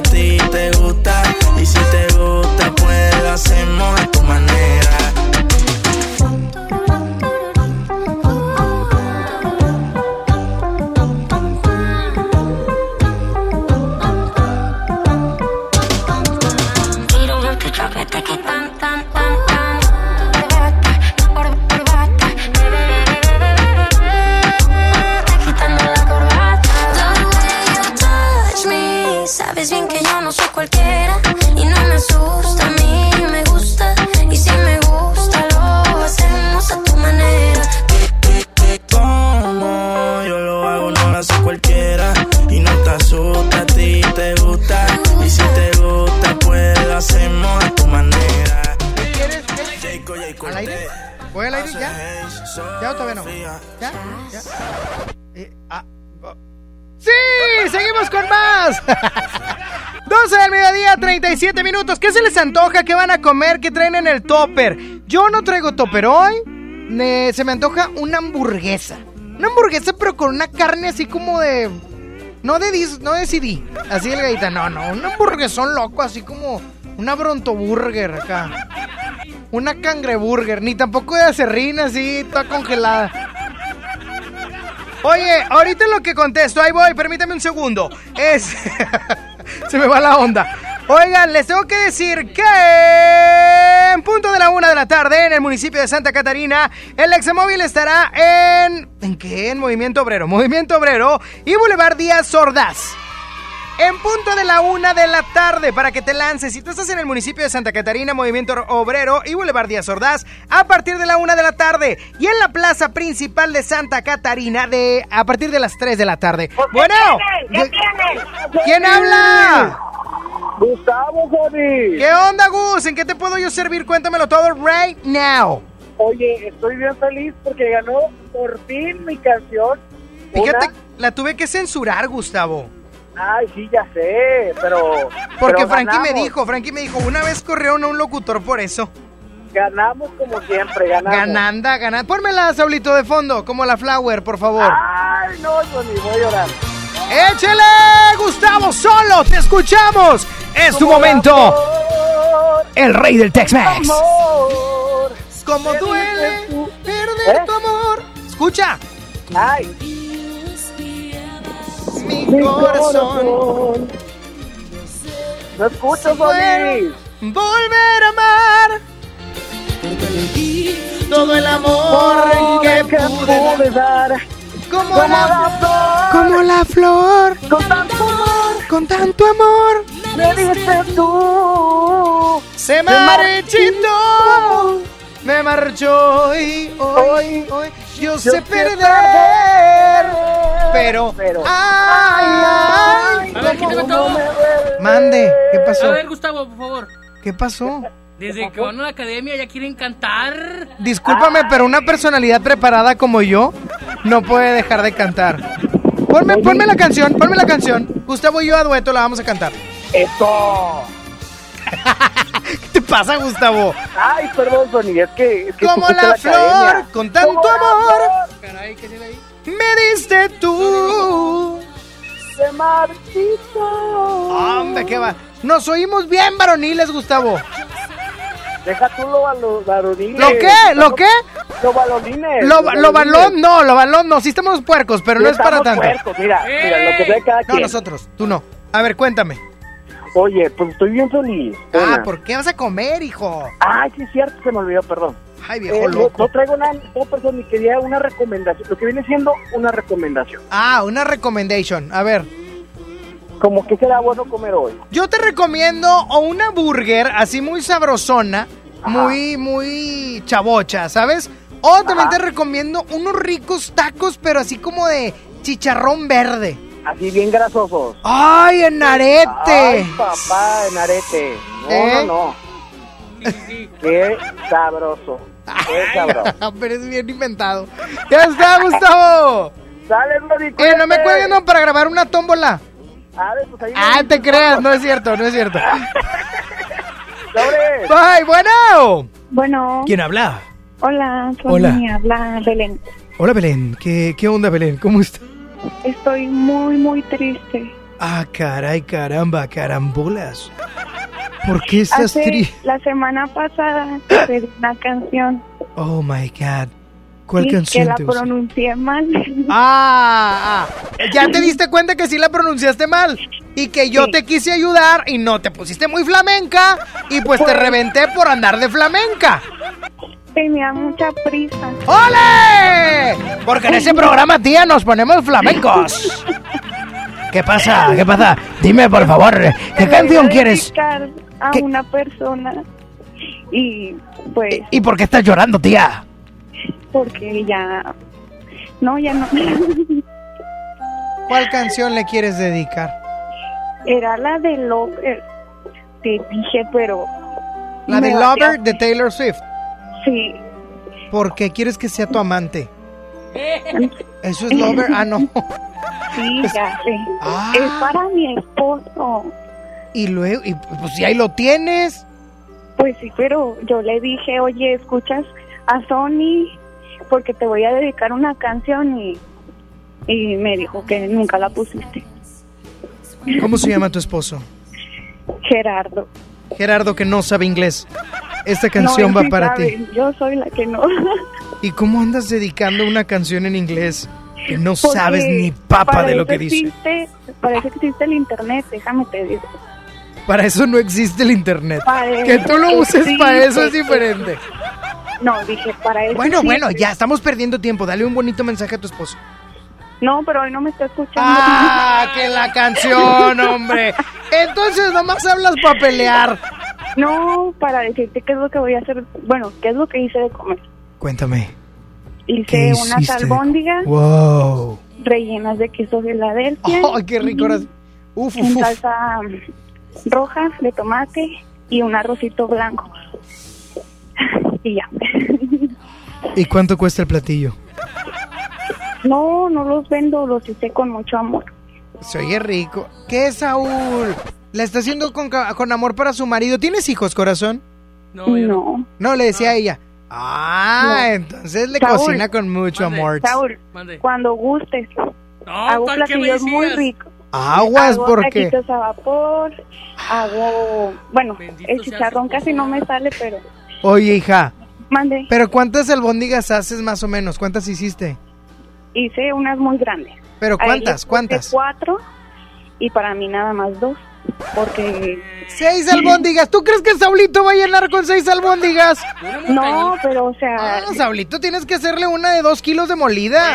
S2: 37 minutos. ¿Qué se les antoja? ¿Qué van a comer? ¿Qué traen en el topper? Yo no traigo topper hoy. Se me antoja una hamburguesa. Una hamburguesa, pero con una carne así como de. No de dis- no de CD. Así delgadita. No, no. Un hamburguesón loco, así como una brontoburger acá. Una cangreburger. Ni tampoco de acerrín así, toda congelada. Oye, ahorita lo que contesto, ahí voy, permítame un segundo. Es. Se me va la onda. Oigan, les tengo que decir que en punto de la una de la tarde en el municipio de Santa Catarina, el Examóvil estará en. ¿En qué? En Movimiento Obrero. Movimiento Obrero y Boulevard Díaz Ordaz. En punto de la una de la tarde para que te lances. Si tú estás en el municipio de Santa Catarina, Movimiento Obrero y Boulevard Díaz Ordaz, a partir de la una de la tarde. Y en la plaza principal de Santa Catarina, de a partir de las 3 de la tarde. Bueno,
S93: ¿Qué tienes?
S2: ¿quién habla?
S93: Gustavo, Jody.
S2: ¿Qué onda, Gus? ¿En qué te puedo yo servir? Cuéntamelo todo right now.
S93: Oye, estoy bien feliz porque ganó por fin mi canción.
S2: Fíjate,
S93: Una-
S2: la tuve que censurar, Gustavo.
S93: Ay, sí, ya sé, pero.
S2: Porque
S93: pero
S2: Frankie me dijo, Frankie me dijo, una vez corrieron a un locutor por eso.
S93: Ganamos como siempre, ganamos.
S2: Gananda, gananda. Pónmela, Saulito, de fondo, como la Flower, por favor.
S93: Ay, no, Johnny, voy a llorar.
S2: ¡Échele, Gustavo, solo! ¡Te escuchamos! ¡Es tu momento! El rey del Tex-Mex.
S93: Amor.
S2: Como
S93: ¿Qué
S2: duele perder
S93: ¿Eh?
S2: tu amor. Escucha.
S93: Ay.
S2: Mi
S93: Mi
S2: corazón.
S93: corazón. No escucho. Johnny.
S2: Volver a amar. Todo el amor que pude
S93: dar.
S2: Como
S93: Como
S2: la
S93: la flor.
S2: Como la flor.
S93: Con tanto amor.
S2: Con tanto amor.
S93: Me diste tú.
S2: Se
S93: Me
S2: marchitó. Me marchó y hoy, hoy yo sé
S93: sé
S2: perder.
S93: perder.
S2: Pero,
S93: Pero-
S2: ay, ay,
S94: A ver, quítame todo.
S2: Mande, ¿qué pasó?
S94: A ver, Gustavo, por favor.
S2: ¿Qué pasó?
S94: Desde que van a la academia ya quieren cantar.
S2: Discúlpame, pero una personalidad preparada como yo no puede dejar de cantar. Ponme, ponme la canción, ponme la canción. Gustavo y yo a dueto la vamos a cantar.
S93: Esto.
S2: ¿Qué te pasa, Gustavo?
S93: Ay, perdón, Sony, es que. Es que
S2: Como
S93: a
S2: la flor,
S93: academia.
S2: con tanto amor.
S94: Caray, ¿qué ahí?
S2: Me diste tú.
S93: Se marchitó.
S2: Hombre, qué va. Nos oímos bien varoniles, Gustavo.
S93: Deja tú lo, lo varonines.
S2: ¿Lo qué? ¿Lo qué?
S93: Los balonines.
S2: Lo,
S93: los
S2: lo balón, no, lo balón no. Sí estamos puercos, pero no es para tanto.
S93: puercos, mira, mira, lo que ve cada
S2: No,
S93: quien.
S2: nosotros, tú no. A ver, cuéntame.
S93: Oye, pues estoy bien feliz.
S2: Ah. ¿por qué vas a comer, hijo?
S93: Ay, sí es cierto, se me olvidó, perdón.
S2: Ay, viejo
S93: Eh,
S2: loco.
S93: no traigo nada, no, perdón, ni quería una recomendación, lo que viene siendo una recomendación.
S2: Ah, una recommendation. A ver,
S93: Como que será bueno comer hoy.
S2: yo te recomiendo o una burger así muy sabrosona, muy, muy chavocha, ¿sabes? O también te recomiendo unos ricos tacos, pero así como de chicharrón verde.
S93: Así bien grasosos.
S2: ¡Ay, en arete!
S93: Ay, papá, en arete. No,
S2: ¿Eh?
S93: no, no. Qué sabroso. Qué sabroso.
S2: Pero es bien inventado. Ya está, Gustavo.
S93: Sale,
S2: Eh, no me cuelguen no, para grabar una tómbola.
S93: A ver, pues ahí
S2: Ah, te creas,
S93: ¿no?
S2: no es cierto, no es cierto.
S93: Sobre.
S2: Bye, bueno.
S95: Bueno,
S2: ¿Quién habla?
S95: hola, soy
S2: Hola.
S95: habla Belén.
S2: Hola, Belén. ¿Qué, qué onda, Belén? ¿Cómo estás?
S95: Estoy muy, muy triste.
S2: Ah, caray, caramba, carambolas. ¿Por qué estás triste?
S95: la semana pasada te di una canción.
S2: Oh, my God. ¿Cuál canción
S95: Que la
S2: te
S95: pronuncié mal.
S2: Ah, ah, ya te diste cuenta que sí la pronunciaste mal y que yo te quise ayudar y no te pusiste muy flamenca y pues te
S95: Pues-
S2: reventé por andar de flamenca.
S95: Tenía mucha prisa.
S2: ¡Ole! Porque en ese programa, tía, nos ponemos flamencos. ¿Qué pasa? ¿Qué pasa? Dime, por favor, ¿qué canción quieres?
S95: a
S2: ¿Qué?
S95: una persona. Y pues,
S2: ¿Y por qué estás llorando, tía?
S95: porque ya. No, ya no.
S2: ¿Cuál canción le quieres dedicar?
S95: Era la de Lover. Te dije, pero.
S2: La de Lover de Taylor Swift.
S95: Sí.
S2: ¿Por qué quieres que sea tu amante? Eso es Lover. Ah, no.
S95: Sí, ya sé.
S2: Ah.
S95: Es para mi esposo.
S2: Y luego, y pues si ahí lo tienes.
S95: Pues sí, pero yo le dije, oye, ¿escuchas a Sony? Porque te voy a dedicar una canción y, y me dijo que nunca la pusiste.
S2: ¿Cómo se llama tu esposo?
S95: Gerardo.
S2: Gerardo, que no sabe inglés. Esta canción
S95: No,
S2: va
S95: sí
S2: para
S95: sabe,
S2: ti.
S95: Yo soy la que no.
S2: ¿Y cómo andas dedicando una canción en inglés? Que no
S95: Porque
S2: sabes ni papa de lo que dice.
S95: existe, Para eso existe el internet, déjame te digo.
S2: Para eso no existe el internet.
S95: Para
S2: Que tú lo uses para eso es diferente.
S95: No, dije, para eso
S2: Bueno,
S95: existe.
S2: bueno, ya estamos perdiendo tiempo. Dale un bonito mensaje a tu esposo.
S95: No, pero hoy no me está escuchando.
S2: ¡Ah, que la canción, hombre! Entonces nomás hablas para pelear.
S95: No, para decirte qué es lo que voy a hacer. Bueno, qué es lo que hice de comer.
S2: Cuéntame.
S95: Hice
S2: ¿Qué
S95: unas albóndigas
S2: ¡Wow!
S95: rellenas de queso Filadelfia.
S2: ¡Ay, qué rico! eras. Uf, uf, uf.
S95: salsa mm, roja de tomate y un arrocito blanco. Y ya.
S2: ¿Y cuánto cuesta el platillo?
S95: No, no los vendo, los hice con mucho amor.
S2: Se oye rico. ¿Qué Saúl? La está haciendo con, con amor para su marido. ¿Tienes hijos, corazón?
S94: No, yo
S95: no.
S2: No, le decía a ella. Ah,
S95: No.
S2: entonces le
S95: Saúl.
S2: cocina con mucho amor.
S95: Saúl, cuando gustes. hago
S94: ¿para qué me
S95: platillos muy ricos.
S2: Aguas,
S95: hago
S2: porque
S95: a vapor, hago... Bueno, el chicharrón casi no me sale, pero...
S2: Oye, hija,
S95: Mande,
S2: ¿pero cuántas albóndigas haces más o menos? ¿Cuántas hiciste?
S95: hice unas muy grandes.
S2: ¿Pero cuántas? ¿Cuántas?
S95: cuatro y para mí nada más dos. Porque...
S2: Seis albóndigas. ¿Tú crees que Saulito va a llenar con seis albóndigas?
S95: No, pero o sea...
S2: Ah, Saulito, tienes que hacerle una de dos kilos de molida.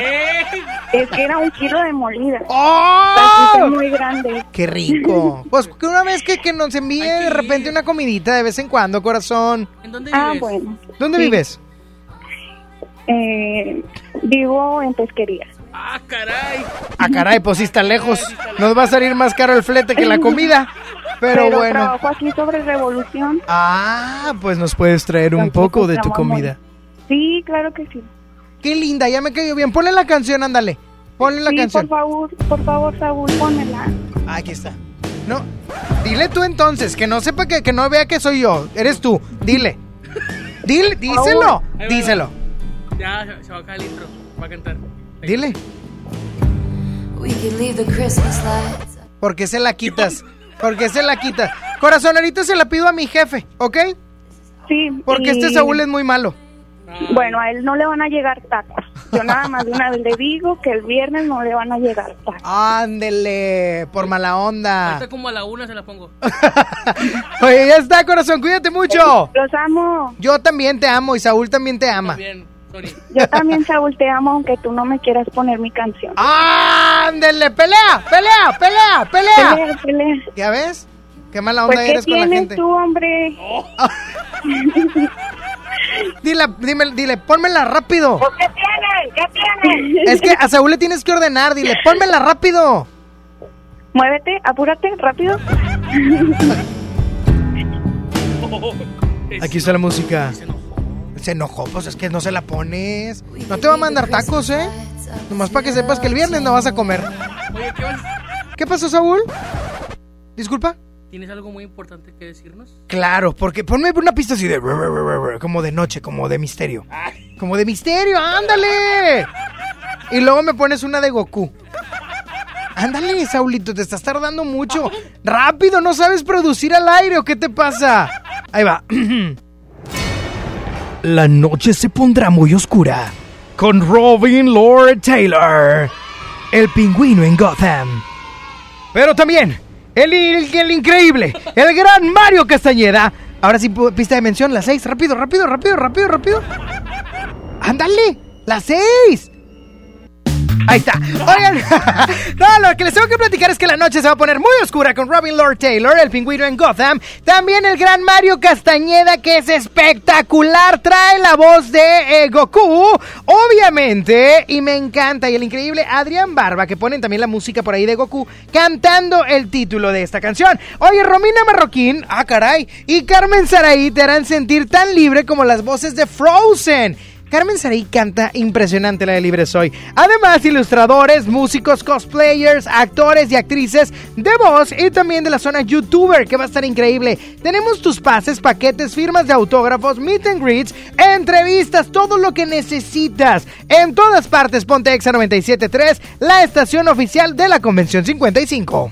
S95: Es que era un kilo de molida.
S2: ¡Oh!
S95: Hice muy grande.
S2: ¡Qué rico! Pues que una vez que, que nos envíe de repente una comidita de vez en cuando, corazón.
S94: ¿En dónde
S95: Ah,
S94: vives?
S95: bueno.
S2: ¿Dónde
S95: Sí.
S2: vives?
S95: Eh, vivo en pesquería.
S94: Ah, caray.
S2: Ah, caray, pues sí está lejos. Nos va a salir más caro el flete que la comida. Pero, bueno.
S95: trabajo aquí sobre Revolución.
S2: Ah, pues nos puedes traer un poco de tu comida.
S95: Sí, claro que sí.
S2: Qué linda, ya me cayó bien. Ponle la canción, ándale. Ponle la
S95: sí,
S2: canción.
S95: por favor, por favor, Saúl, pónmela.
S2: Ah, Aquí está. No, dile tú entonces, que no sepa que, que no vea que soy yo. Eres tú. Dile. Dile, díselo. Díselo.
S94: Ya, se, se va a caer el intro. Va a cantar.
S2: Dile.
S44: We can leave the Christmas lights.
S2: ¿Por qué se la quitas? ¿Por qué se la quitas? Corazón, ahorita se la pido a mi jefe, ¿ok?
S95: Sí.
S2: Porque este Saúl es muy malo.
S95: Bueno, a él no le van a llegar tacos. Yo nada más de una vez le digo que el viernes no le van a llegar tacos.
S2: Ándele, por mala onda.
S94: Como a la una se la pongo.
S2: Oye, ya está, corazón, cuídate mucho.
S95: Los amo.
S2: Yo también te amo y Saúl también te ama.
S94: Sorry.
S95: Yo también, Saúl, te amo, aunque tú no me quieras poner mi canción.
S2: ¡Ándele! ¡Pelea! ¡Pelea! ¡Pelea! ¡Pelea!
S95: Pelea, pelea.
S2: ¿Ya ves? Qué mala onda
S95: Pues, ¿qué
S2: eres con la
S95: tienes
S2: gente.
S95: tú, hombre?
S2: Dile, dime, dile, pónmela rápido.
S95: ¿Qué tienes? ¿Qué tienes?
S2: Es que a Saúl le tienes que ordenar, dile, pónmela rápido.
S95: Muévete, apúrate, rápido.
S2: Aquí está la música. Se enojó, pues es que no se la pones. No te va a mandar tacos, ¿eh? Nomás para que sepas que el viernes no vas a comer.
S94: Oye, ¿qué vas?
S2: ¿Qué pasó, Saúl? Disculpa.
S94: ¿Tienes algo muy importante que decirnos?
S2: Claro, porque ponme una pista así de... Como de noche, como de misterio. Como de misterio, ándale. Y luego me pones una de Goku. Ándale, Saulito, te estás tardando mucho. Rápido, no sabes producir al aire o qué te pasa. Ahí va. La noche se pondrá muy oscura con Robin Lord Taylor, el pingüino en Gotham. Pero también el, increíble, el gran Mario Castañeda. Ahora sí, pista de mención, las seis. Rápido, rápido, rápido, rápido, rápido. Ándale, las seis. Ahí está. Oigan, no, lo que les tengo que platicar es que la noche se va a poner muy oscura con Robin Lord Taylor, el pingüino en Gotham. También el gran Mario Castañeda, que es espectacular, trae la voz de eh, Goku, obviamente, y me encanta. Y el increíble Adrián Barba, que ponen también la música por ahí de Goku, cantando el título de esta canción. Oye, Romina Marroquín, ah, caray, y Carmen Saraí te harán sentir tan libre como las voces de Frozen. Carmen Saray canta impresionante la de Libre Soy. Además, ilustradores, músicos, cosplayers, actores y actrices de voz y también de la zona youtuber, que va a estar increíble. Tenemos tus pases, paquetes, firmas de autógrafos, meet and greets, entrevistas, todo lo que necesitas. En todas partes, ponte Exa 97.3, la estación oficial de la Convención 55.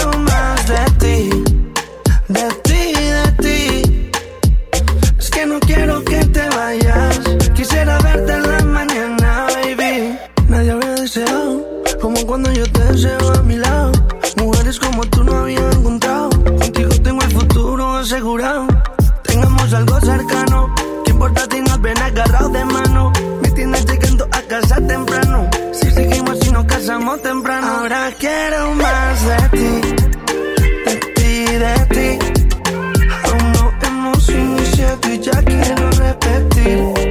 S6: deseo a mi lado. Mujeres como tú no había encontrado. Contigo tengo el futuro asegurado. Tengamos algo cercano. ¿Qué importa si nos ven agarrados de mano? Me tienes llegando a casa temprano. Si seguimos y nos casamos temprano. Ahora quiero más de ti. De ti, de ti. Aún no hemos iniciado y ya quiero repetir.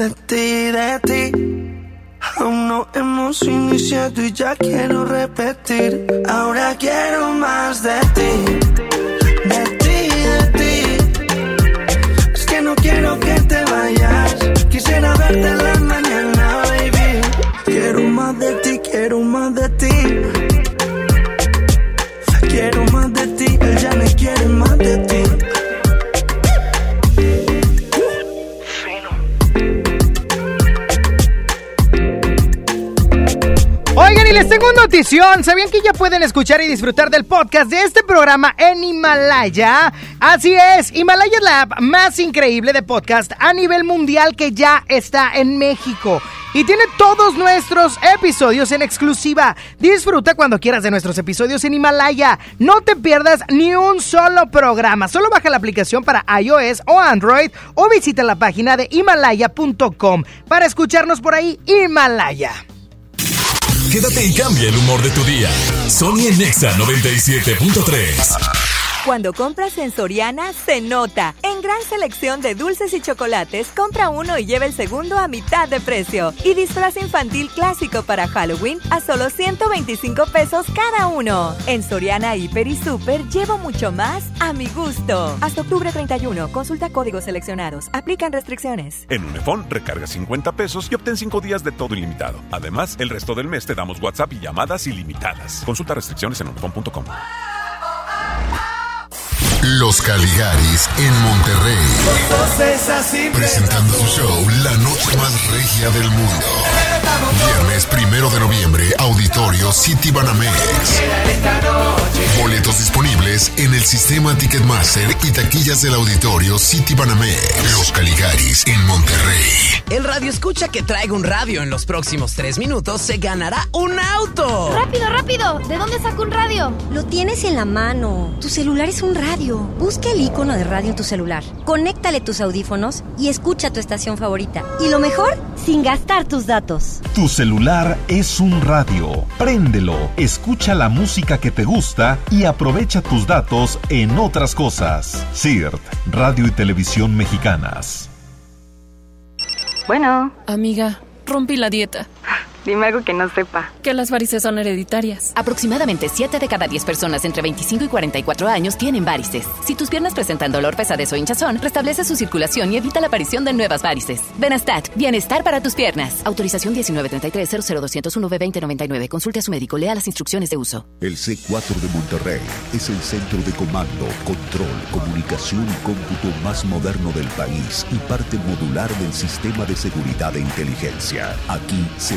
S6: de ti, de ti. Aún no hemos iniciado y ya quiero repetir. Ahora quiero más de ti, de ti, de ti. Es que no quiero que te vayas. Quisiera verte la
S2: Tengo una notición. ¿Sabían que ya pueden escuchar y disfrutar del podcast de este programa en Himalaya? Así es, Himalaya es la app más increíble de podcast a nivel mundial que ya está en México. Y tiene todos nuestros episodios en exclusiva. Disfruta cuando quieras de nuestros episodios en Himalaya. No te pierdas ni un solo programa. Solo baja la aplicación para iOS o Android o visita la página de himalaya.com para escucharnos por ahí, Himalaya.
S1: Quédate y cambia el humor de tu día. Sony Nexa 97.3.
S37: Cuando compras en Soriana, se nota. En gran selección de dulces y chocolates, compra uno y lleva el segundo a mitad de precio. Y disfraz infantil clásico para Halloween a solo 125 pesos cada uno. En Soriana, Hiper y Super llevo mucho más a mi gusto. Hasta octubre 31, consulta códigos seleccionados. Aplican restricciones.
S30: En Unifón, recarga 50 pesos y obtén 5 días de todo ilimitado. Además, el resto del mes te damos WhatsApp y llamadas ilimitadas. Consulta restricciones en unifón.com.
S42: Los Caligaris en Monterrey. Presentando su show La Noche Más Regia del Mundo. Viernes primero de noviembre, Auditorio City Banamex. Boletos disponibles en el sistema Ticketmaster y taquillas del Auditorio City Banamex. Los Caligaris en Monterrey.
S96: El radio escucha que traiga un radio en los próximos tres minutos se ganará un auto.
S97: ¡Rápido, rápido! ¿De dónde saco un radio?
S98: Lo tienes en la mano. Tu celular es un radio. Busca el icono de radio en tu celular. Conéctale tus audífonos y escucha tu estación favorita. Y lo mejor, sin gastar tus datos.
S25: Tu celular es un radio. Préndelo, escucha la música que te gusta y aprovecha tus datos en otras cosas. CIRT, Radio y Televisión Mexicanas.
S95: Bueno. Amiga, rompí la dieta.
S99: Dime algo que no sepa.
S100: Que las varices son hereditarias.
S24: Aproximadamente 7 de cada 10 personas entre 25 y 44 años tienen varices. Si tus piernas presentan dolor, pesadez o hinchazón, restablece su circulación y evita la aparición de nuevas varices. Benastat, bienestar para tus piernas. Autorización 1933-00201-B2099. Consulte a su médico, lea las instrucciones de uso.
S68: El C4 de Monterrey es el centro de comando, control, comunicación y cómputo más moderno del país y parte modular del sistema de seguridad e inteligencia. Aquí se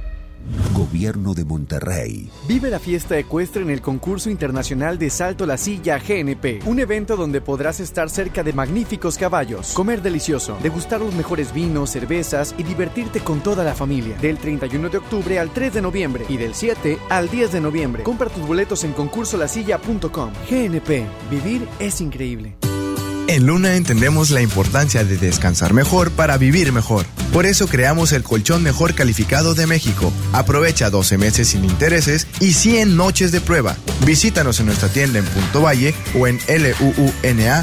S68: Gobierno de Monterrey.
S101: Vive la fiesta ecuestre en el concurso internacional de Salto la Silla GNP, un evento donde podrás estar cerca de magníficos caballos, comer delicioso, degustar los mejores vinos, cervezas y divertirte con toda la familia. Del 31 de octubre al 3 de noviembre y del 7 al 10 de noviembre. Compra tus boletos en concursolasilla.com. GNP, vivir es increíble.
S102: En Luna entendemos la importancia de descansar mejor para vivir mejor. Por eso creamos el colchón mejor calificado de México. Aprovecha 12 meses sin intereses y 100 noches de prueba. Visítanos en nuestra tienda en Punto Valle o en luuna.mx.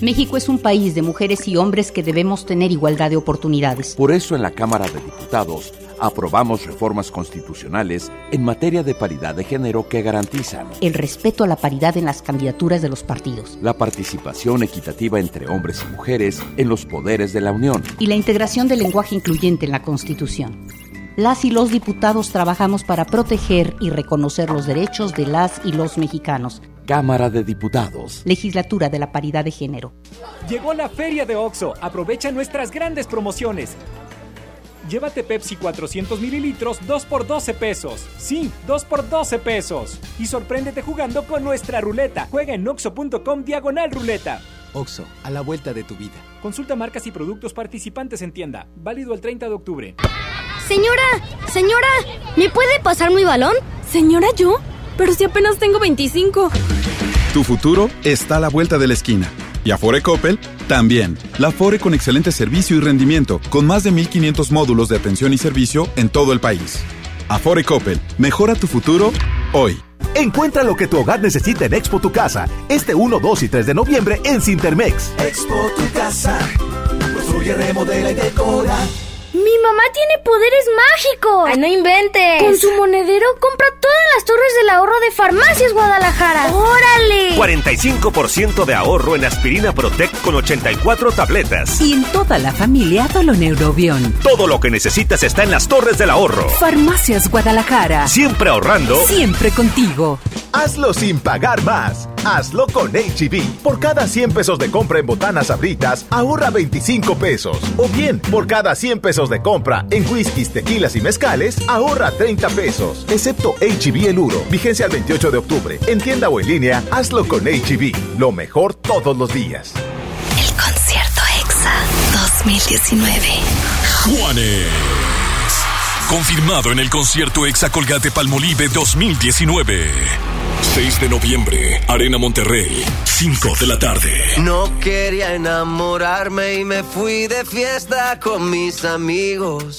S98: México es un país de mujeres y hombres que debemos tener igualdad de oportunidades.
S30: Por eso en la Cámara de Diputados aprobamos reformas constitucionales en materia de paridad de género que garantizan
S98: el respeto a la paridad en las candidaturas de los partidos,
S30: la participación equitativa entre hombres y mujeres en los poderes de la Unión
S98: y la integración del lenguaje incluyente en la Constitución. Las y los diputados trabajamos para proteger y reconocer los derechos de las y los mexicanos.
S30: Cámara de Diputados.
S98: Legislatura de la Paridad de Género.
S57: Llegó la Feria de OXO. Aprovecha nuestras grandes promociones. Llévate Pepsi 400 mililitros 2 por 12 pesos. Sí, 2 por 12 pesos. Y sorpréndete jugando con nuestra ruleta. Juega en oxo.com diagonal ruleta.
S103: Oxo, a la vuelta de tu vida.
S57: Consulta marcas y productos participantes en tienda. Válido el 30 de octubre.
S44: Señora, señora, ¿me puede pasar mi balón?
S100: Señora, ¿yo? Pero si apenas tengo 25.
S104: Tu futuro está a la vuelta de la esquina. Y Afore Coppel también. La Afore con excelente servicio y rendimiento, con más de 1500 módulos de atención y servicio en todo el país. Afore Coppel, mejora tu futuro hoy.
S25: Encuentra lo que tu hogar necesita en Expo Tu Casa, este 1, 2 y 3 de noviembre en Cintermex.
S8: Expo Tu Casa, construye, remodela y decora.
S44: ¡Mi mamá tiene poderes mágicos!
S105: ¡Ay, no inventes!
S44: Con su monedero compra todas las torres del ahorro de Farmacias Guadalajara. ¡Órale!
S106: 45% de ahorro en aspirina Protect con 84 tabletas.
S10: Y en toda la familia Doloneurobión.
S106: Todo lo que necesitas está en las torres del ahorro.
S10: Farmacias Guadalajara.
S106: Siempre ahorrando.
S10: Siempre contigo.
S25: Hazlo sin pagar más. Hazlo con HB. Por cada 100 pesos de compra en botanas abritas, ahorra 25 pesos. O bien, por cada 100 pesos de compra en whiskies, tequilas y mezcales, ahorra 30 pesos. Excepto HB el Uro. Vigencia el 28 de octubre. En tienda o en línea, hazlo con HB. Lo mejor todos los días.
S105: El concierto EXA 2019.
S1: Juanes. Confirmado en el concierto Exa Colgate Palmolive 2019. 6 de noviembre, Arena Monterrey, 5 de la tarde.
S8: No quería enamorarme y me fui de fiesta con mis amigos.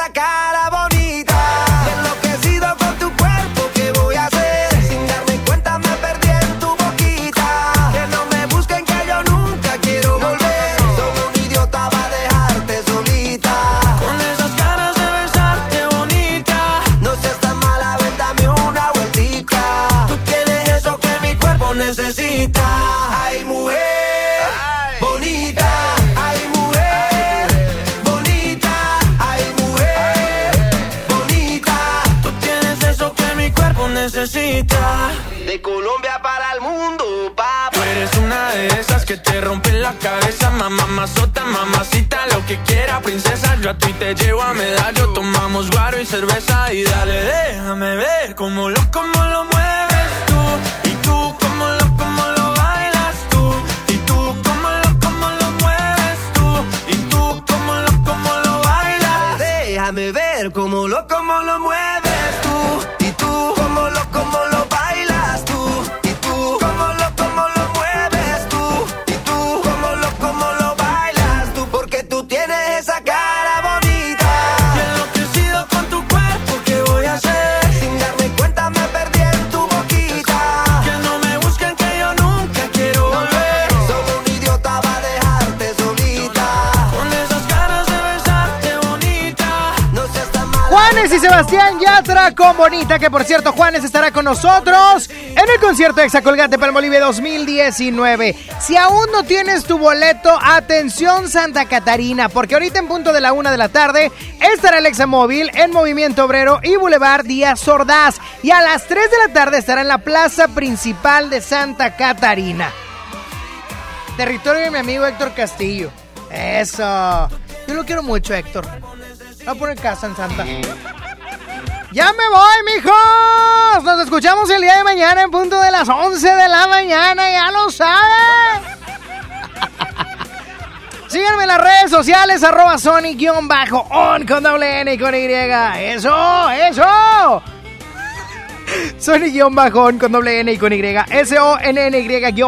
S8: te rompe la cabeza, mamá, mazota, mamacita, lo que quiera, princesa. Yo a ti te llevo a medallo, tomamos guaro y cerveza. Y dale, déjame ver cómo lo, cómo lo mueves tú. Y tú, cómo lo, cómo lo bailas tú.
S107: Y tú, cómo lo, cómo lo mueves tú. Y tú, cómo lo, cómo lo bailas. Déjame ver cómo lo, cómo lo mueves.
S2: Sebastián Yatra con Bonita, que por cierto, Juanes estará con nosotros en el concierto de Exacolgate Palmolive 2019. Si aún no tienes tu boleto, atención Santa Catarina, porque ahorita en punto de la una de la tarde estará el Examóvil en Movimiento Obrero y Boulevard Díaz Ordaz. Y a las 3 de la tarde estará en la plaza principal de Santa Catarina. Territorio de mi amigo Héctor Castillo. Eso. Yo lo quiero mucho, Héctor. Voy a poner casa en Santa. ¡Ya me voy, mijos! Nos escuchamos el día de mañana en punto de las 11 de la mañana, ya lo saben. Síganme en las redes sociales, arroba Sonic-on con doble N y con Y. ¡Eso! ¡Eso! Sony-on con doble N y con Y. S-O-N-N-Y-O-N.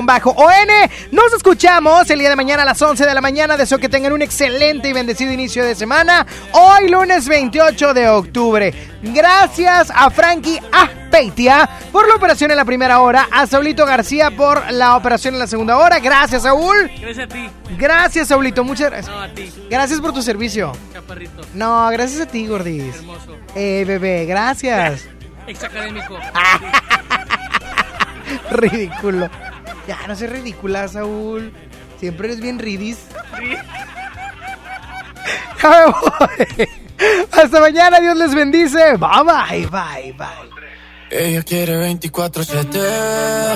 S2: Nos escuchamos el día de mañana a las 11 de la mañana. Deseo que tengan un excelente y bendecido inicio de semana. Hoy, lunes 28 de octubre. Gracias a Frankie Aspeitia por la operación en la primera hora. A Saulito García por la operación en la segunda hora. Gracias, Saúl.
S47: Gracias a ti.
S2: Gracias, Saulito. Muchas gracias.
S47: No, a ti.
S2: Gracias por tu servicio.
S47: Chaparrito.
S2: No, gracias a ti, Gordis.
S47: Hermoso.
S2: Eh, bebé, gracias.
S47: Exacadémico.
S2: Ridículo. Ya, no seas ridícula, Saúl. Siempre eres bien ridis. Ya me voy. Hasta mañana, Dios les bendice. Bye, bye, bye, bye.
S107: Ella quiere 24-7.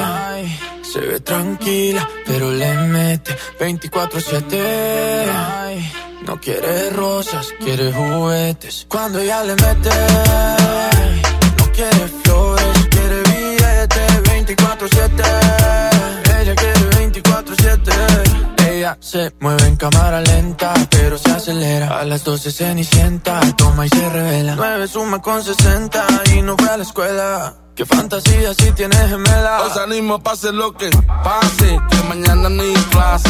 S107: Ay, Se ve tranquila, pero le mete 24-7. Ay, No quiere rosas, quiere juguetes. Cuando ella le mete, quiere flores, quiere billetes 24-7. Ella quiere 24-7. Ella se mueve en cámara lenta, pero se acelera. A las 12 cenicienta, toma y se revela. 9 suma con 60 y no fue a la escuela. Qué fantasía si tienes gemela.
S38: Os animo, pase lo que pase, que mañana ni clase.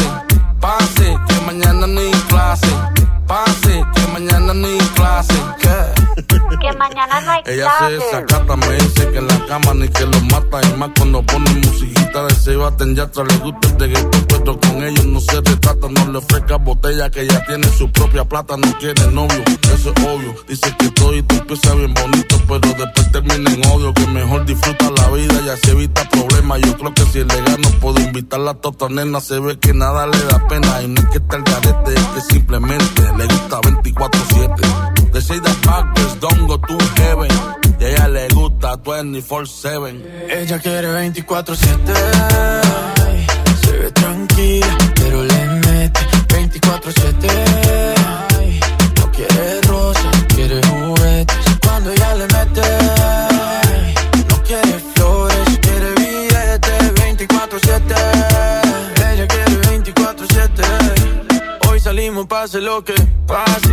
S38: Pase, que mañana ni clase. Pase, que mañana ni clase. ¿Qué?
S105: Que mañana no hay
S38: Ella se desacata, me dice que en la cama ni que lo mata. Y más cuando pone musiquita de Sebastián Yatra. Le gusta el reggaetón, pero con ellos no se retrata. No le ofrezca botella que ya tiene su propia plata. No quiere novio, eso es obvio. Dice que todo y empieza bien bonito, pero después termina en odio. Que mejor disfruta la vida y así evita problemas. Yo creo que si le gano puedo invitarla a tota nena. Se ve que nada le da pena. Y no es que está el garete, es que simplemente le gusta 24-7. De Shade Backwards, don't go to heaven. Ella le gusta 24-7.
S107: Ella quiere 24-7. Ay, Se ve tranquila, pero le mete 24-7. Ay, No quiere rosas, quiere juguetes. Cuando ella le mete, no quiere flores, quiere billetes 24-7. Ella quiere 24-7. Hoy salimos, pase lo que pase.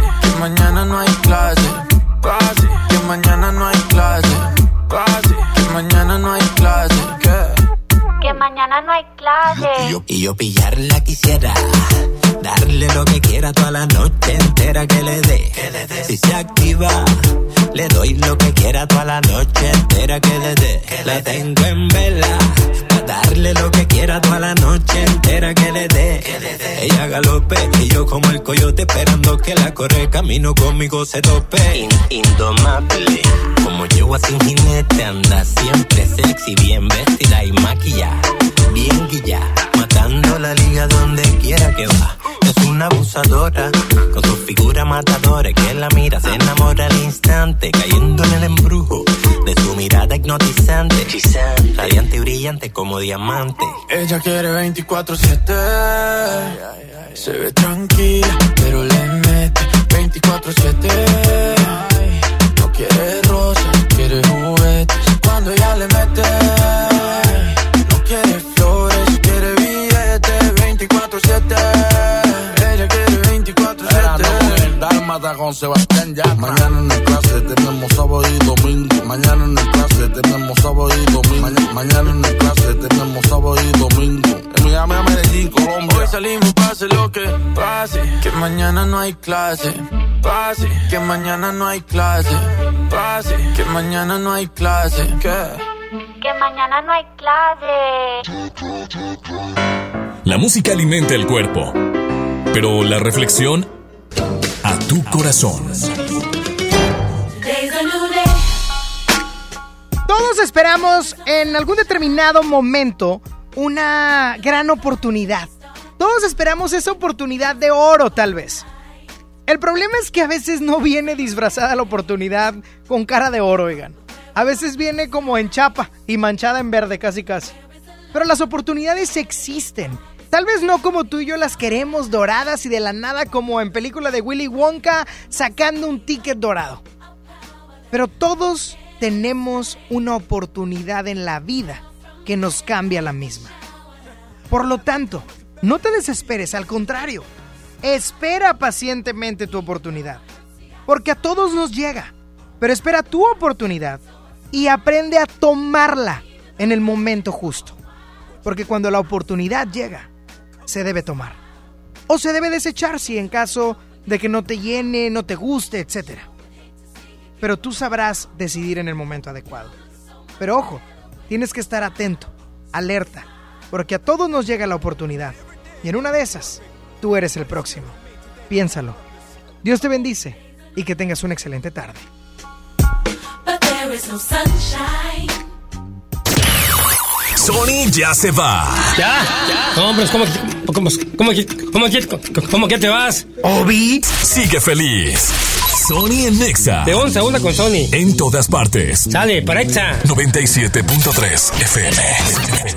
S107: Y yo pillarla quisiera. Darle lo que quiera toda la noche entera que le dé. Si se activa, le doy lo que quiera toda la noche entera que le dé. La tengo en vela. Darle lo que quiera toda la noche entera que le dé. Ella galope y yo como el coyote esperando que la corre camino conmigo se tope. indomable. Como yo sin jinete anda siempre sexy, bien vestida y maquillada. Bien guilla, matando la liga donde quiera que va. Es una abusadora, con su figura matadora que la mira, se enamora al instante, cayendo en el embrujo de su mirada hipnotizante. Radiante y brillante como diamante. Ella quiere 24-7. Se ve tranquila, pero le mete 24-7. Ay, No quiere rosas, quiere juguetes. Cuando ella le mete, 24-7. Ella quiere 24-7.
S38: Dálmata con Sebastián Yatra. Mañana en clase tenemos sábado y domingo. Mañana en clase tenemos sábado y domingo. mañana en clase tenemos sábado y domingo. En Miami, a Medellín, Colombia.
S98: Hoy salimos, pase lo que pase. Que mañana no hay clase. Pase. Que mañana no hay clase. Pase. Que mañana no hay clase. ¿Qué?
S105: Que mañana no hay clase.
S1: La música alimenta el cuerpo, pero la reflexión a tu corazón.
S2: Todos esperamos en algún determinado momento una gran oportunidad. Todos esperamos esa oportunidad de oro tal vez. El problema es que a veces no viene disfrazada la oportunidad con cara de oro, oigan. A veces viene como en chapa y manchada en verde casi casi. Pero las oportunidades existen. Tal vez no como tú y yo las queremos doradas y de la nada como en película de Willy Wonka sacando un ticket dorado. Pero todos tenemos una oportunidad en la vida que nos cambia la misma. Por lo tanto, no te desesperes, al contrario, espera pacientemente tu oportunidad. Porque a todos nos llega, pero espera tu oportunidad y aprende a tomarla en el momento justo. Porque cuando la oportunidad llega, se debe tomar. O se debe desechar si en caso de que no te llene, no te guste, etc. Pero tú sabrás decidir en el momento adecuado. Pero ojo, tienes que estar atento, alerta, porque a todos nos llega la oportunidad. Y en una de esas, tú eres el próximo. Piénsalo. Dios te bendice y que tengas una excelente tarde.
S1: Sony ya se va.
S108: ¿Ya? No, hombre, ¿cómo, cómo, cómo, cómo, cómo que te vas?
S1: Obi, sigue feliz. Sony en Nexa.
S108: De 11 a 1 con Sony.
S1: En todas partes.
S108: Sale, para Exa.
S1: 97.3 FM.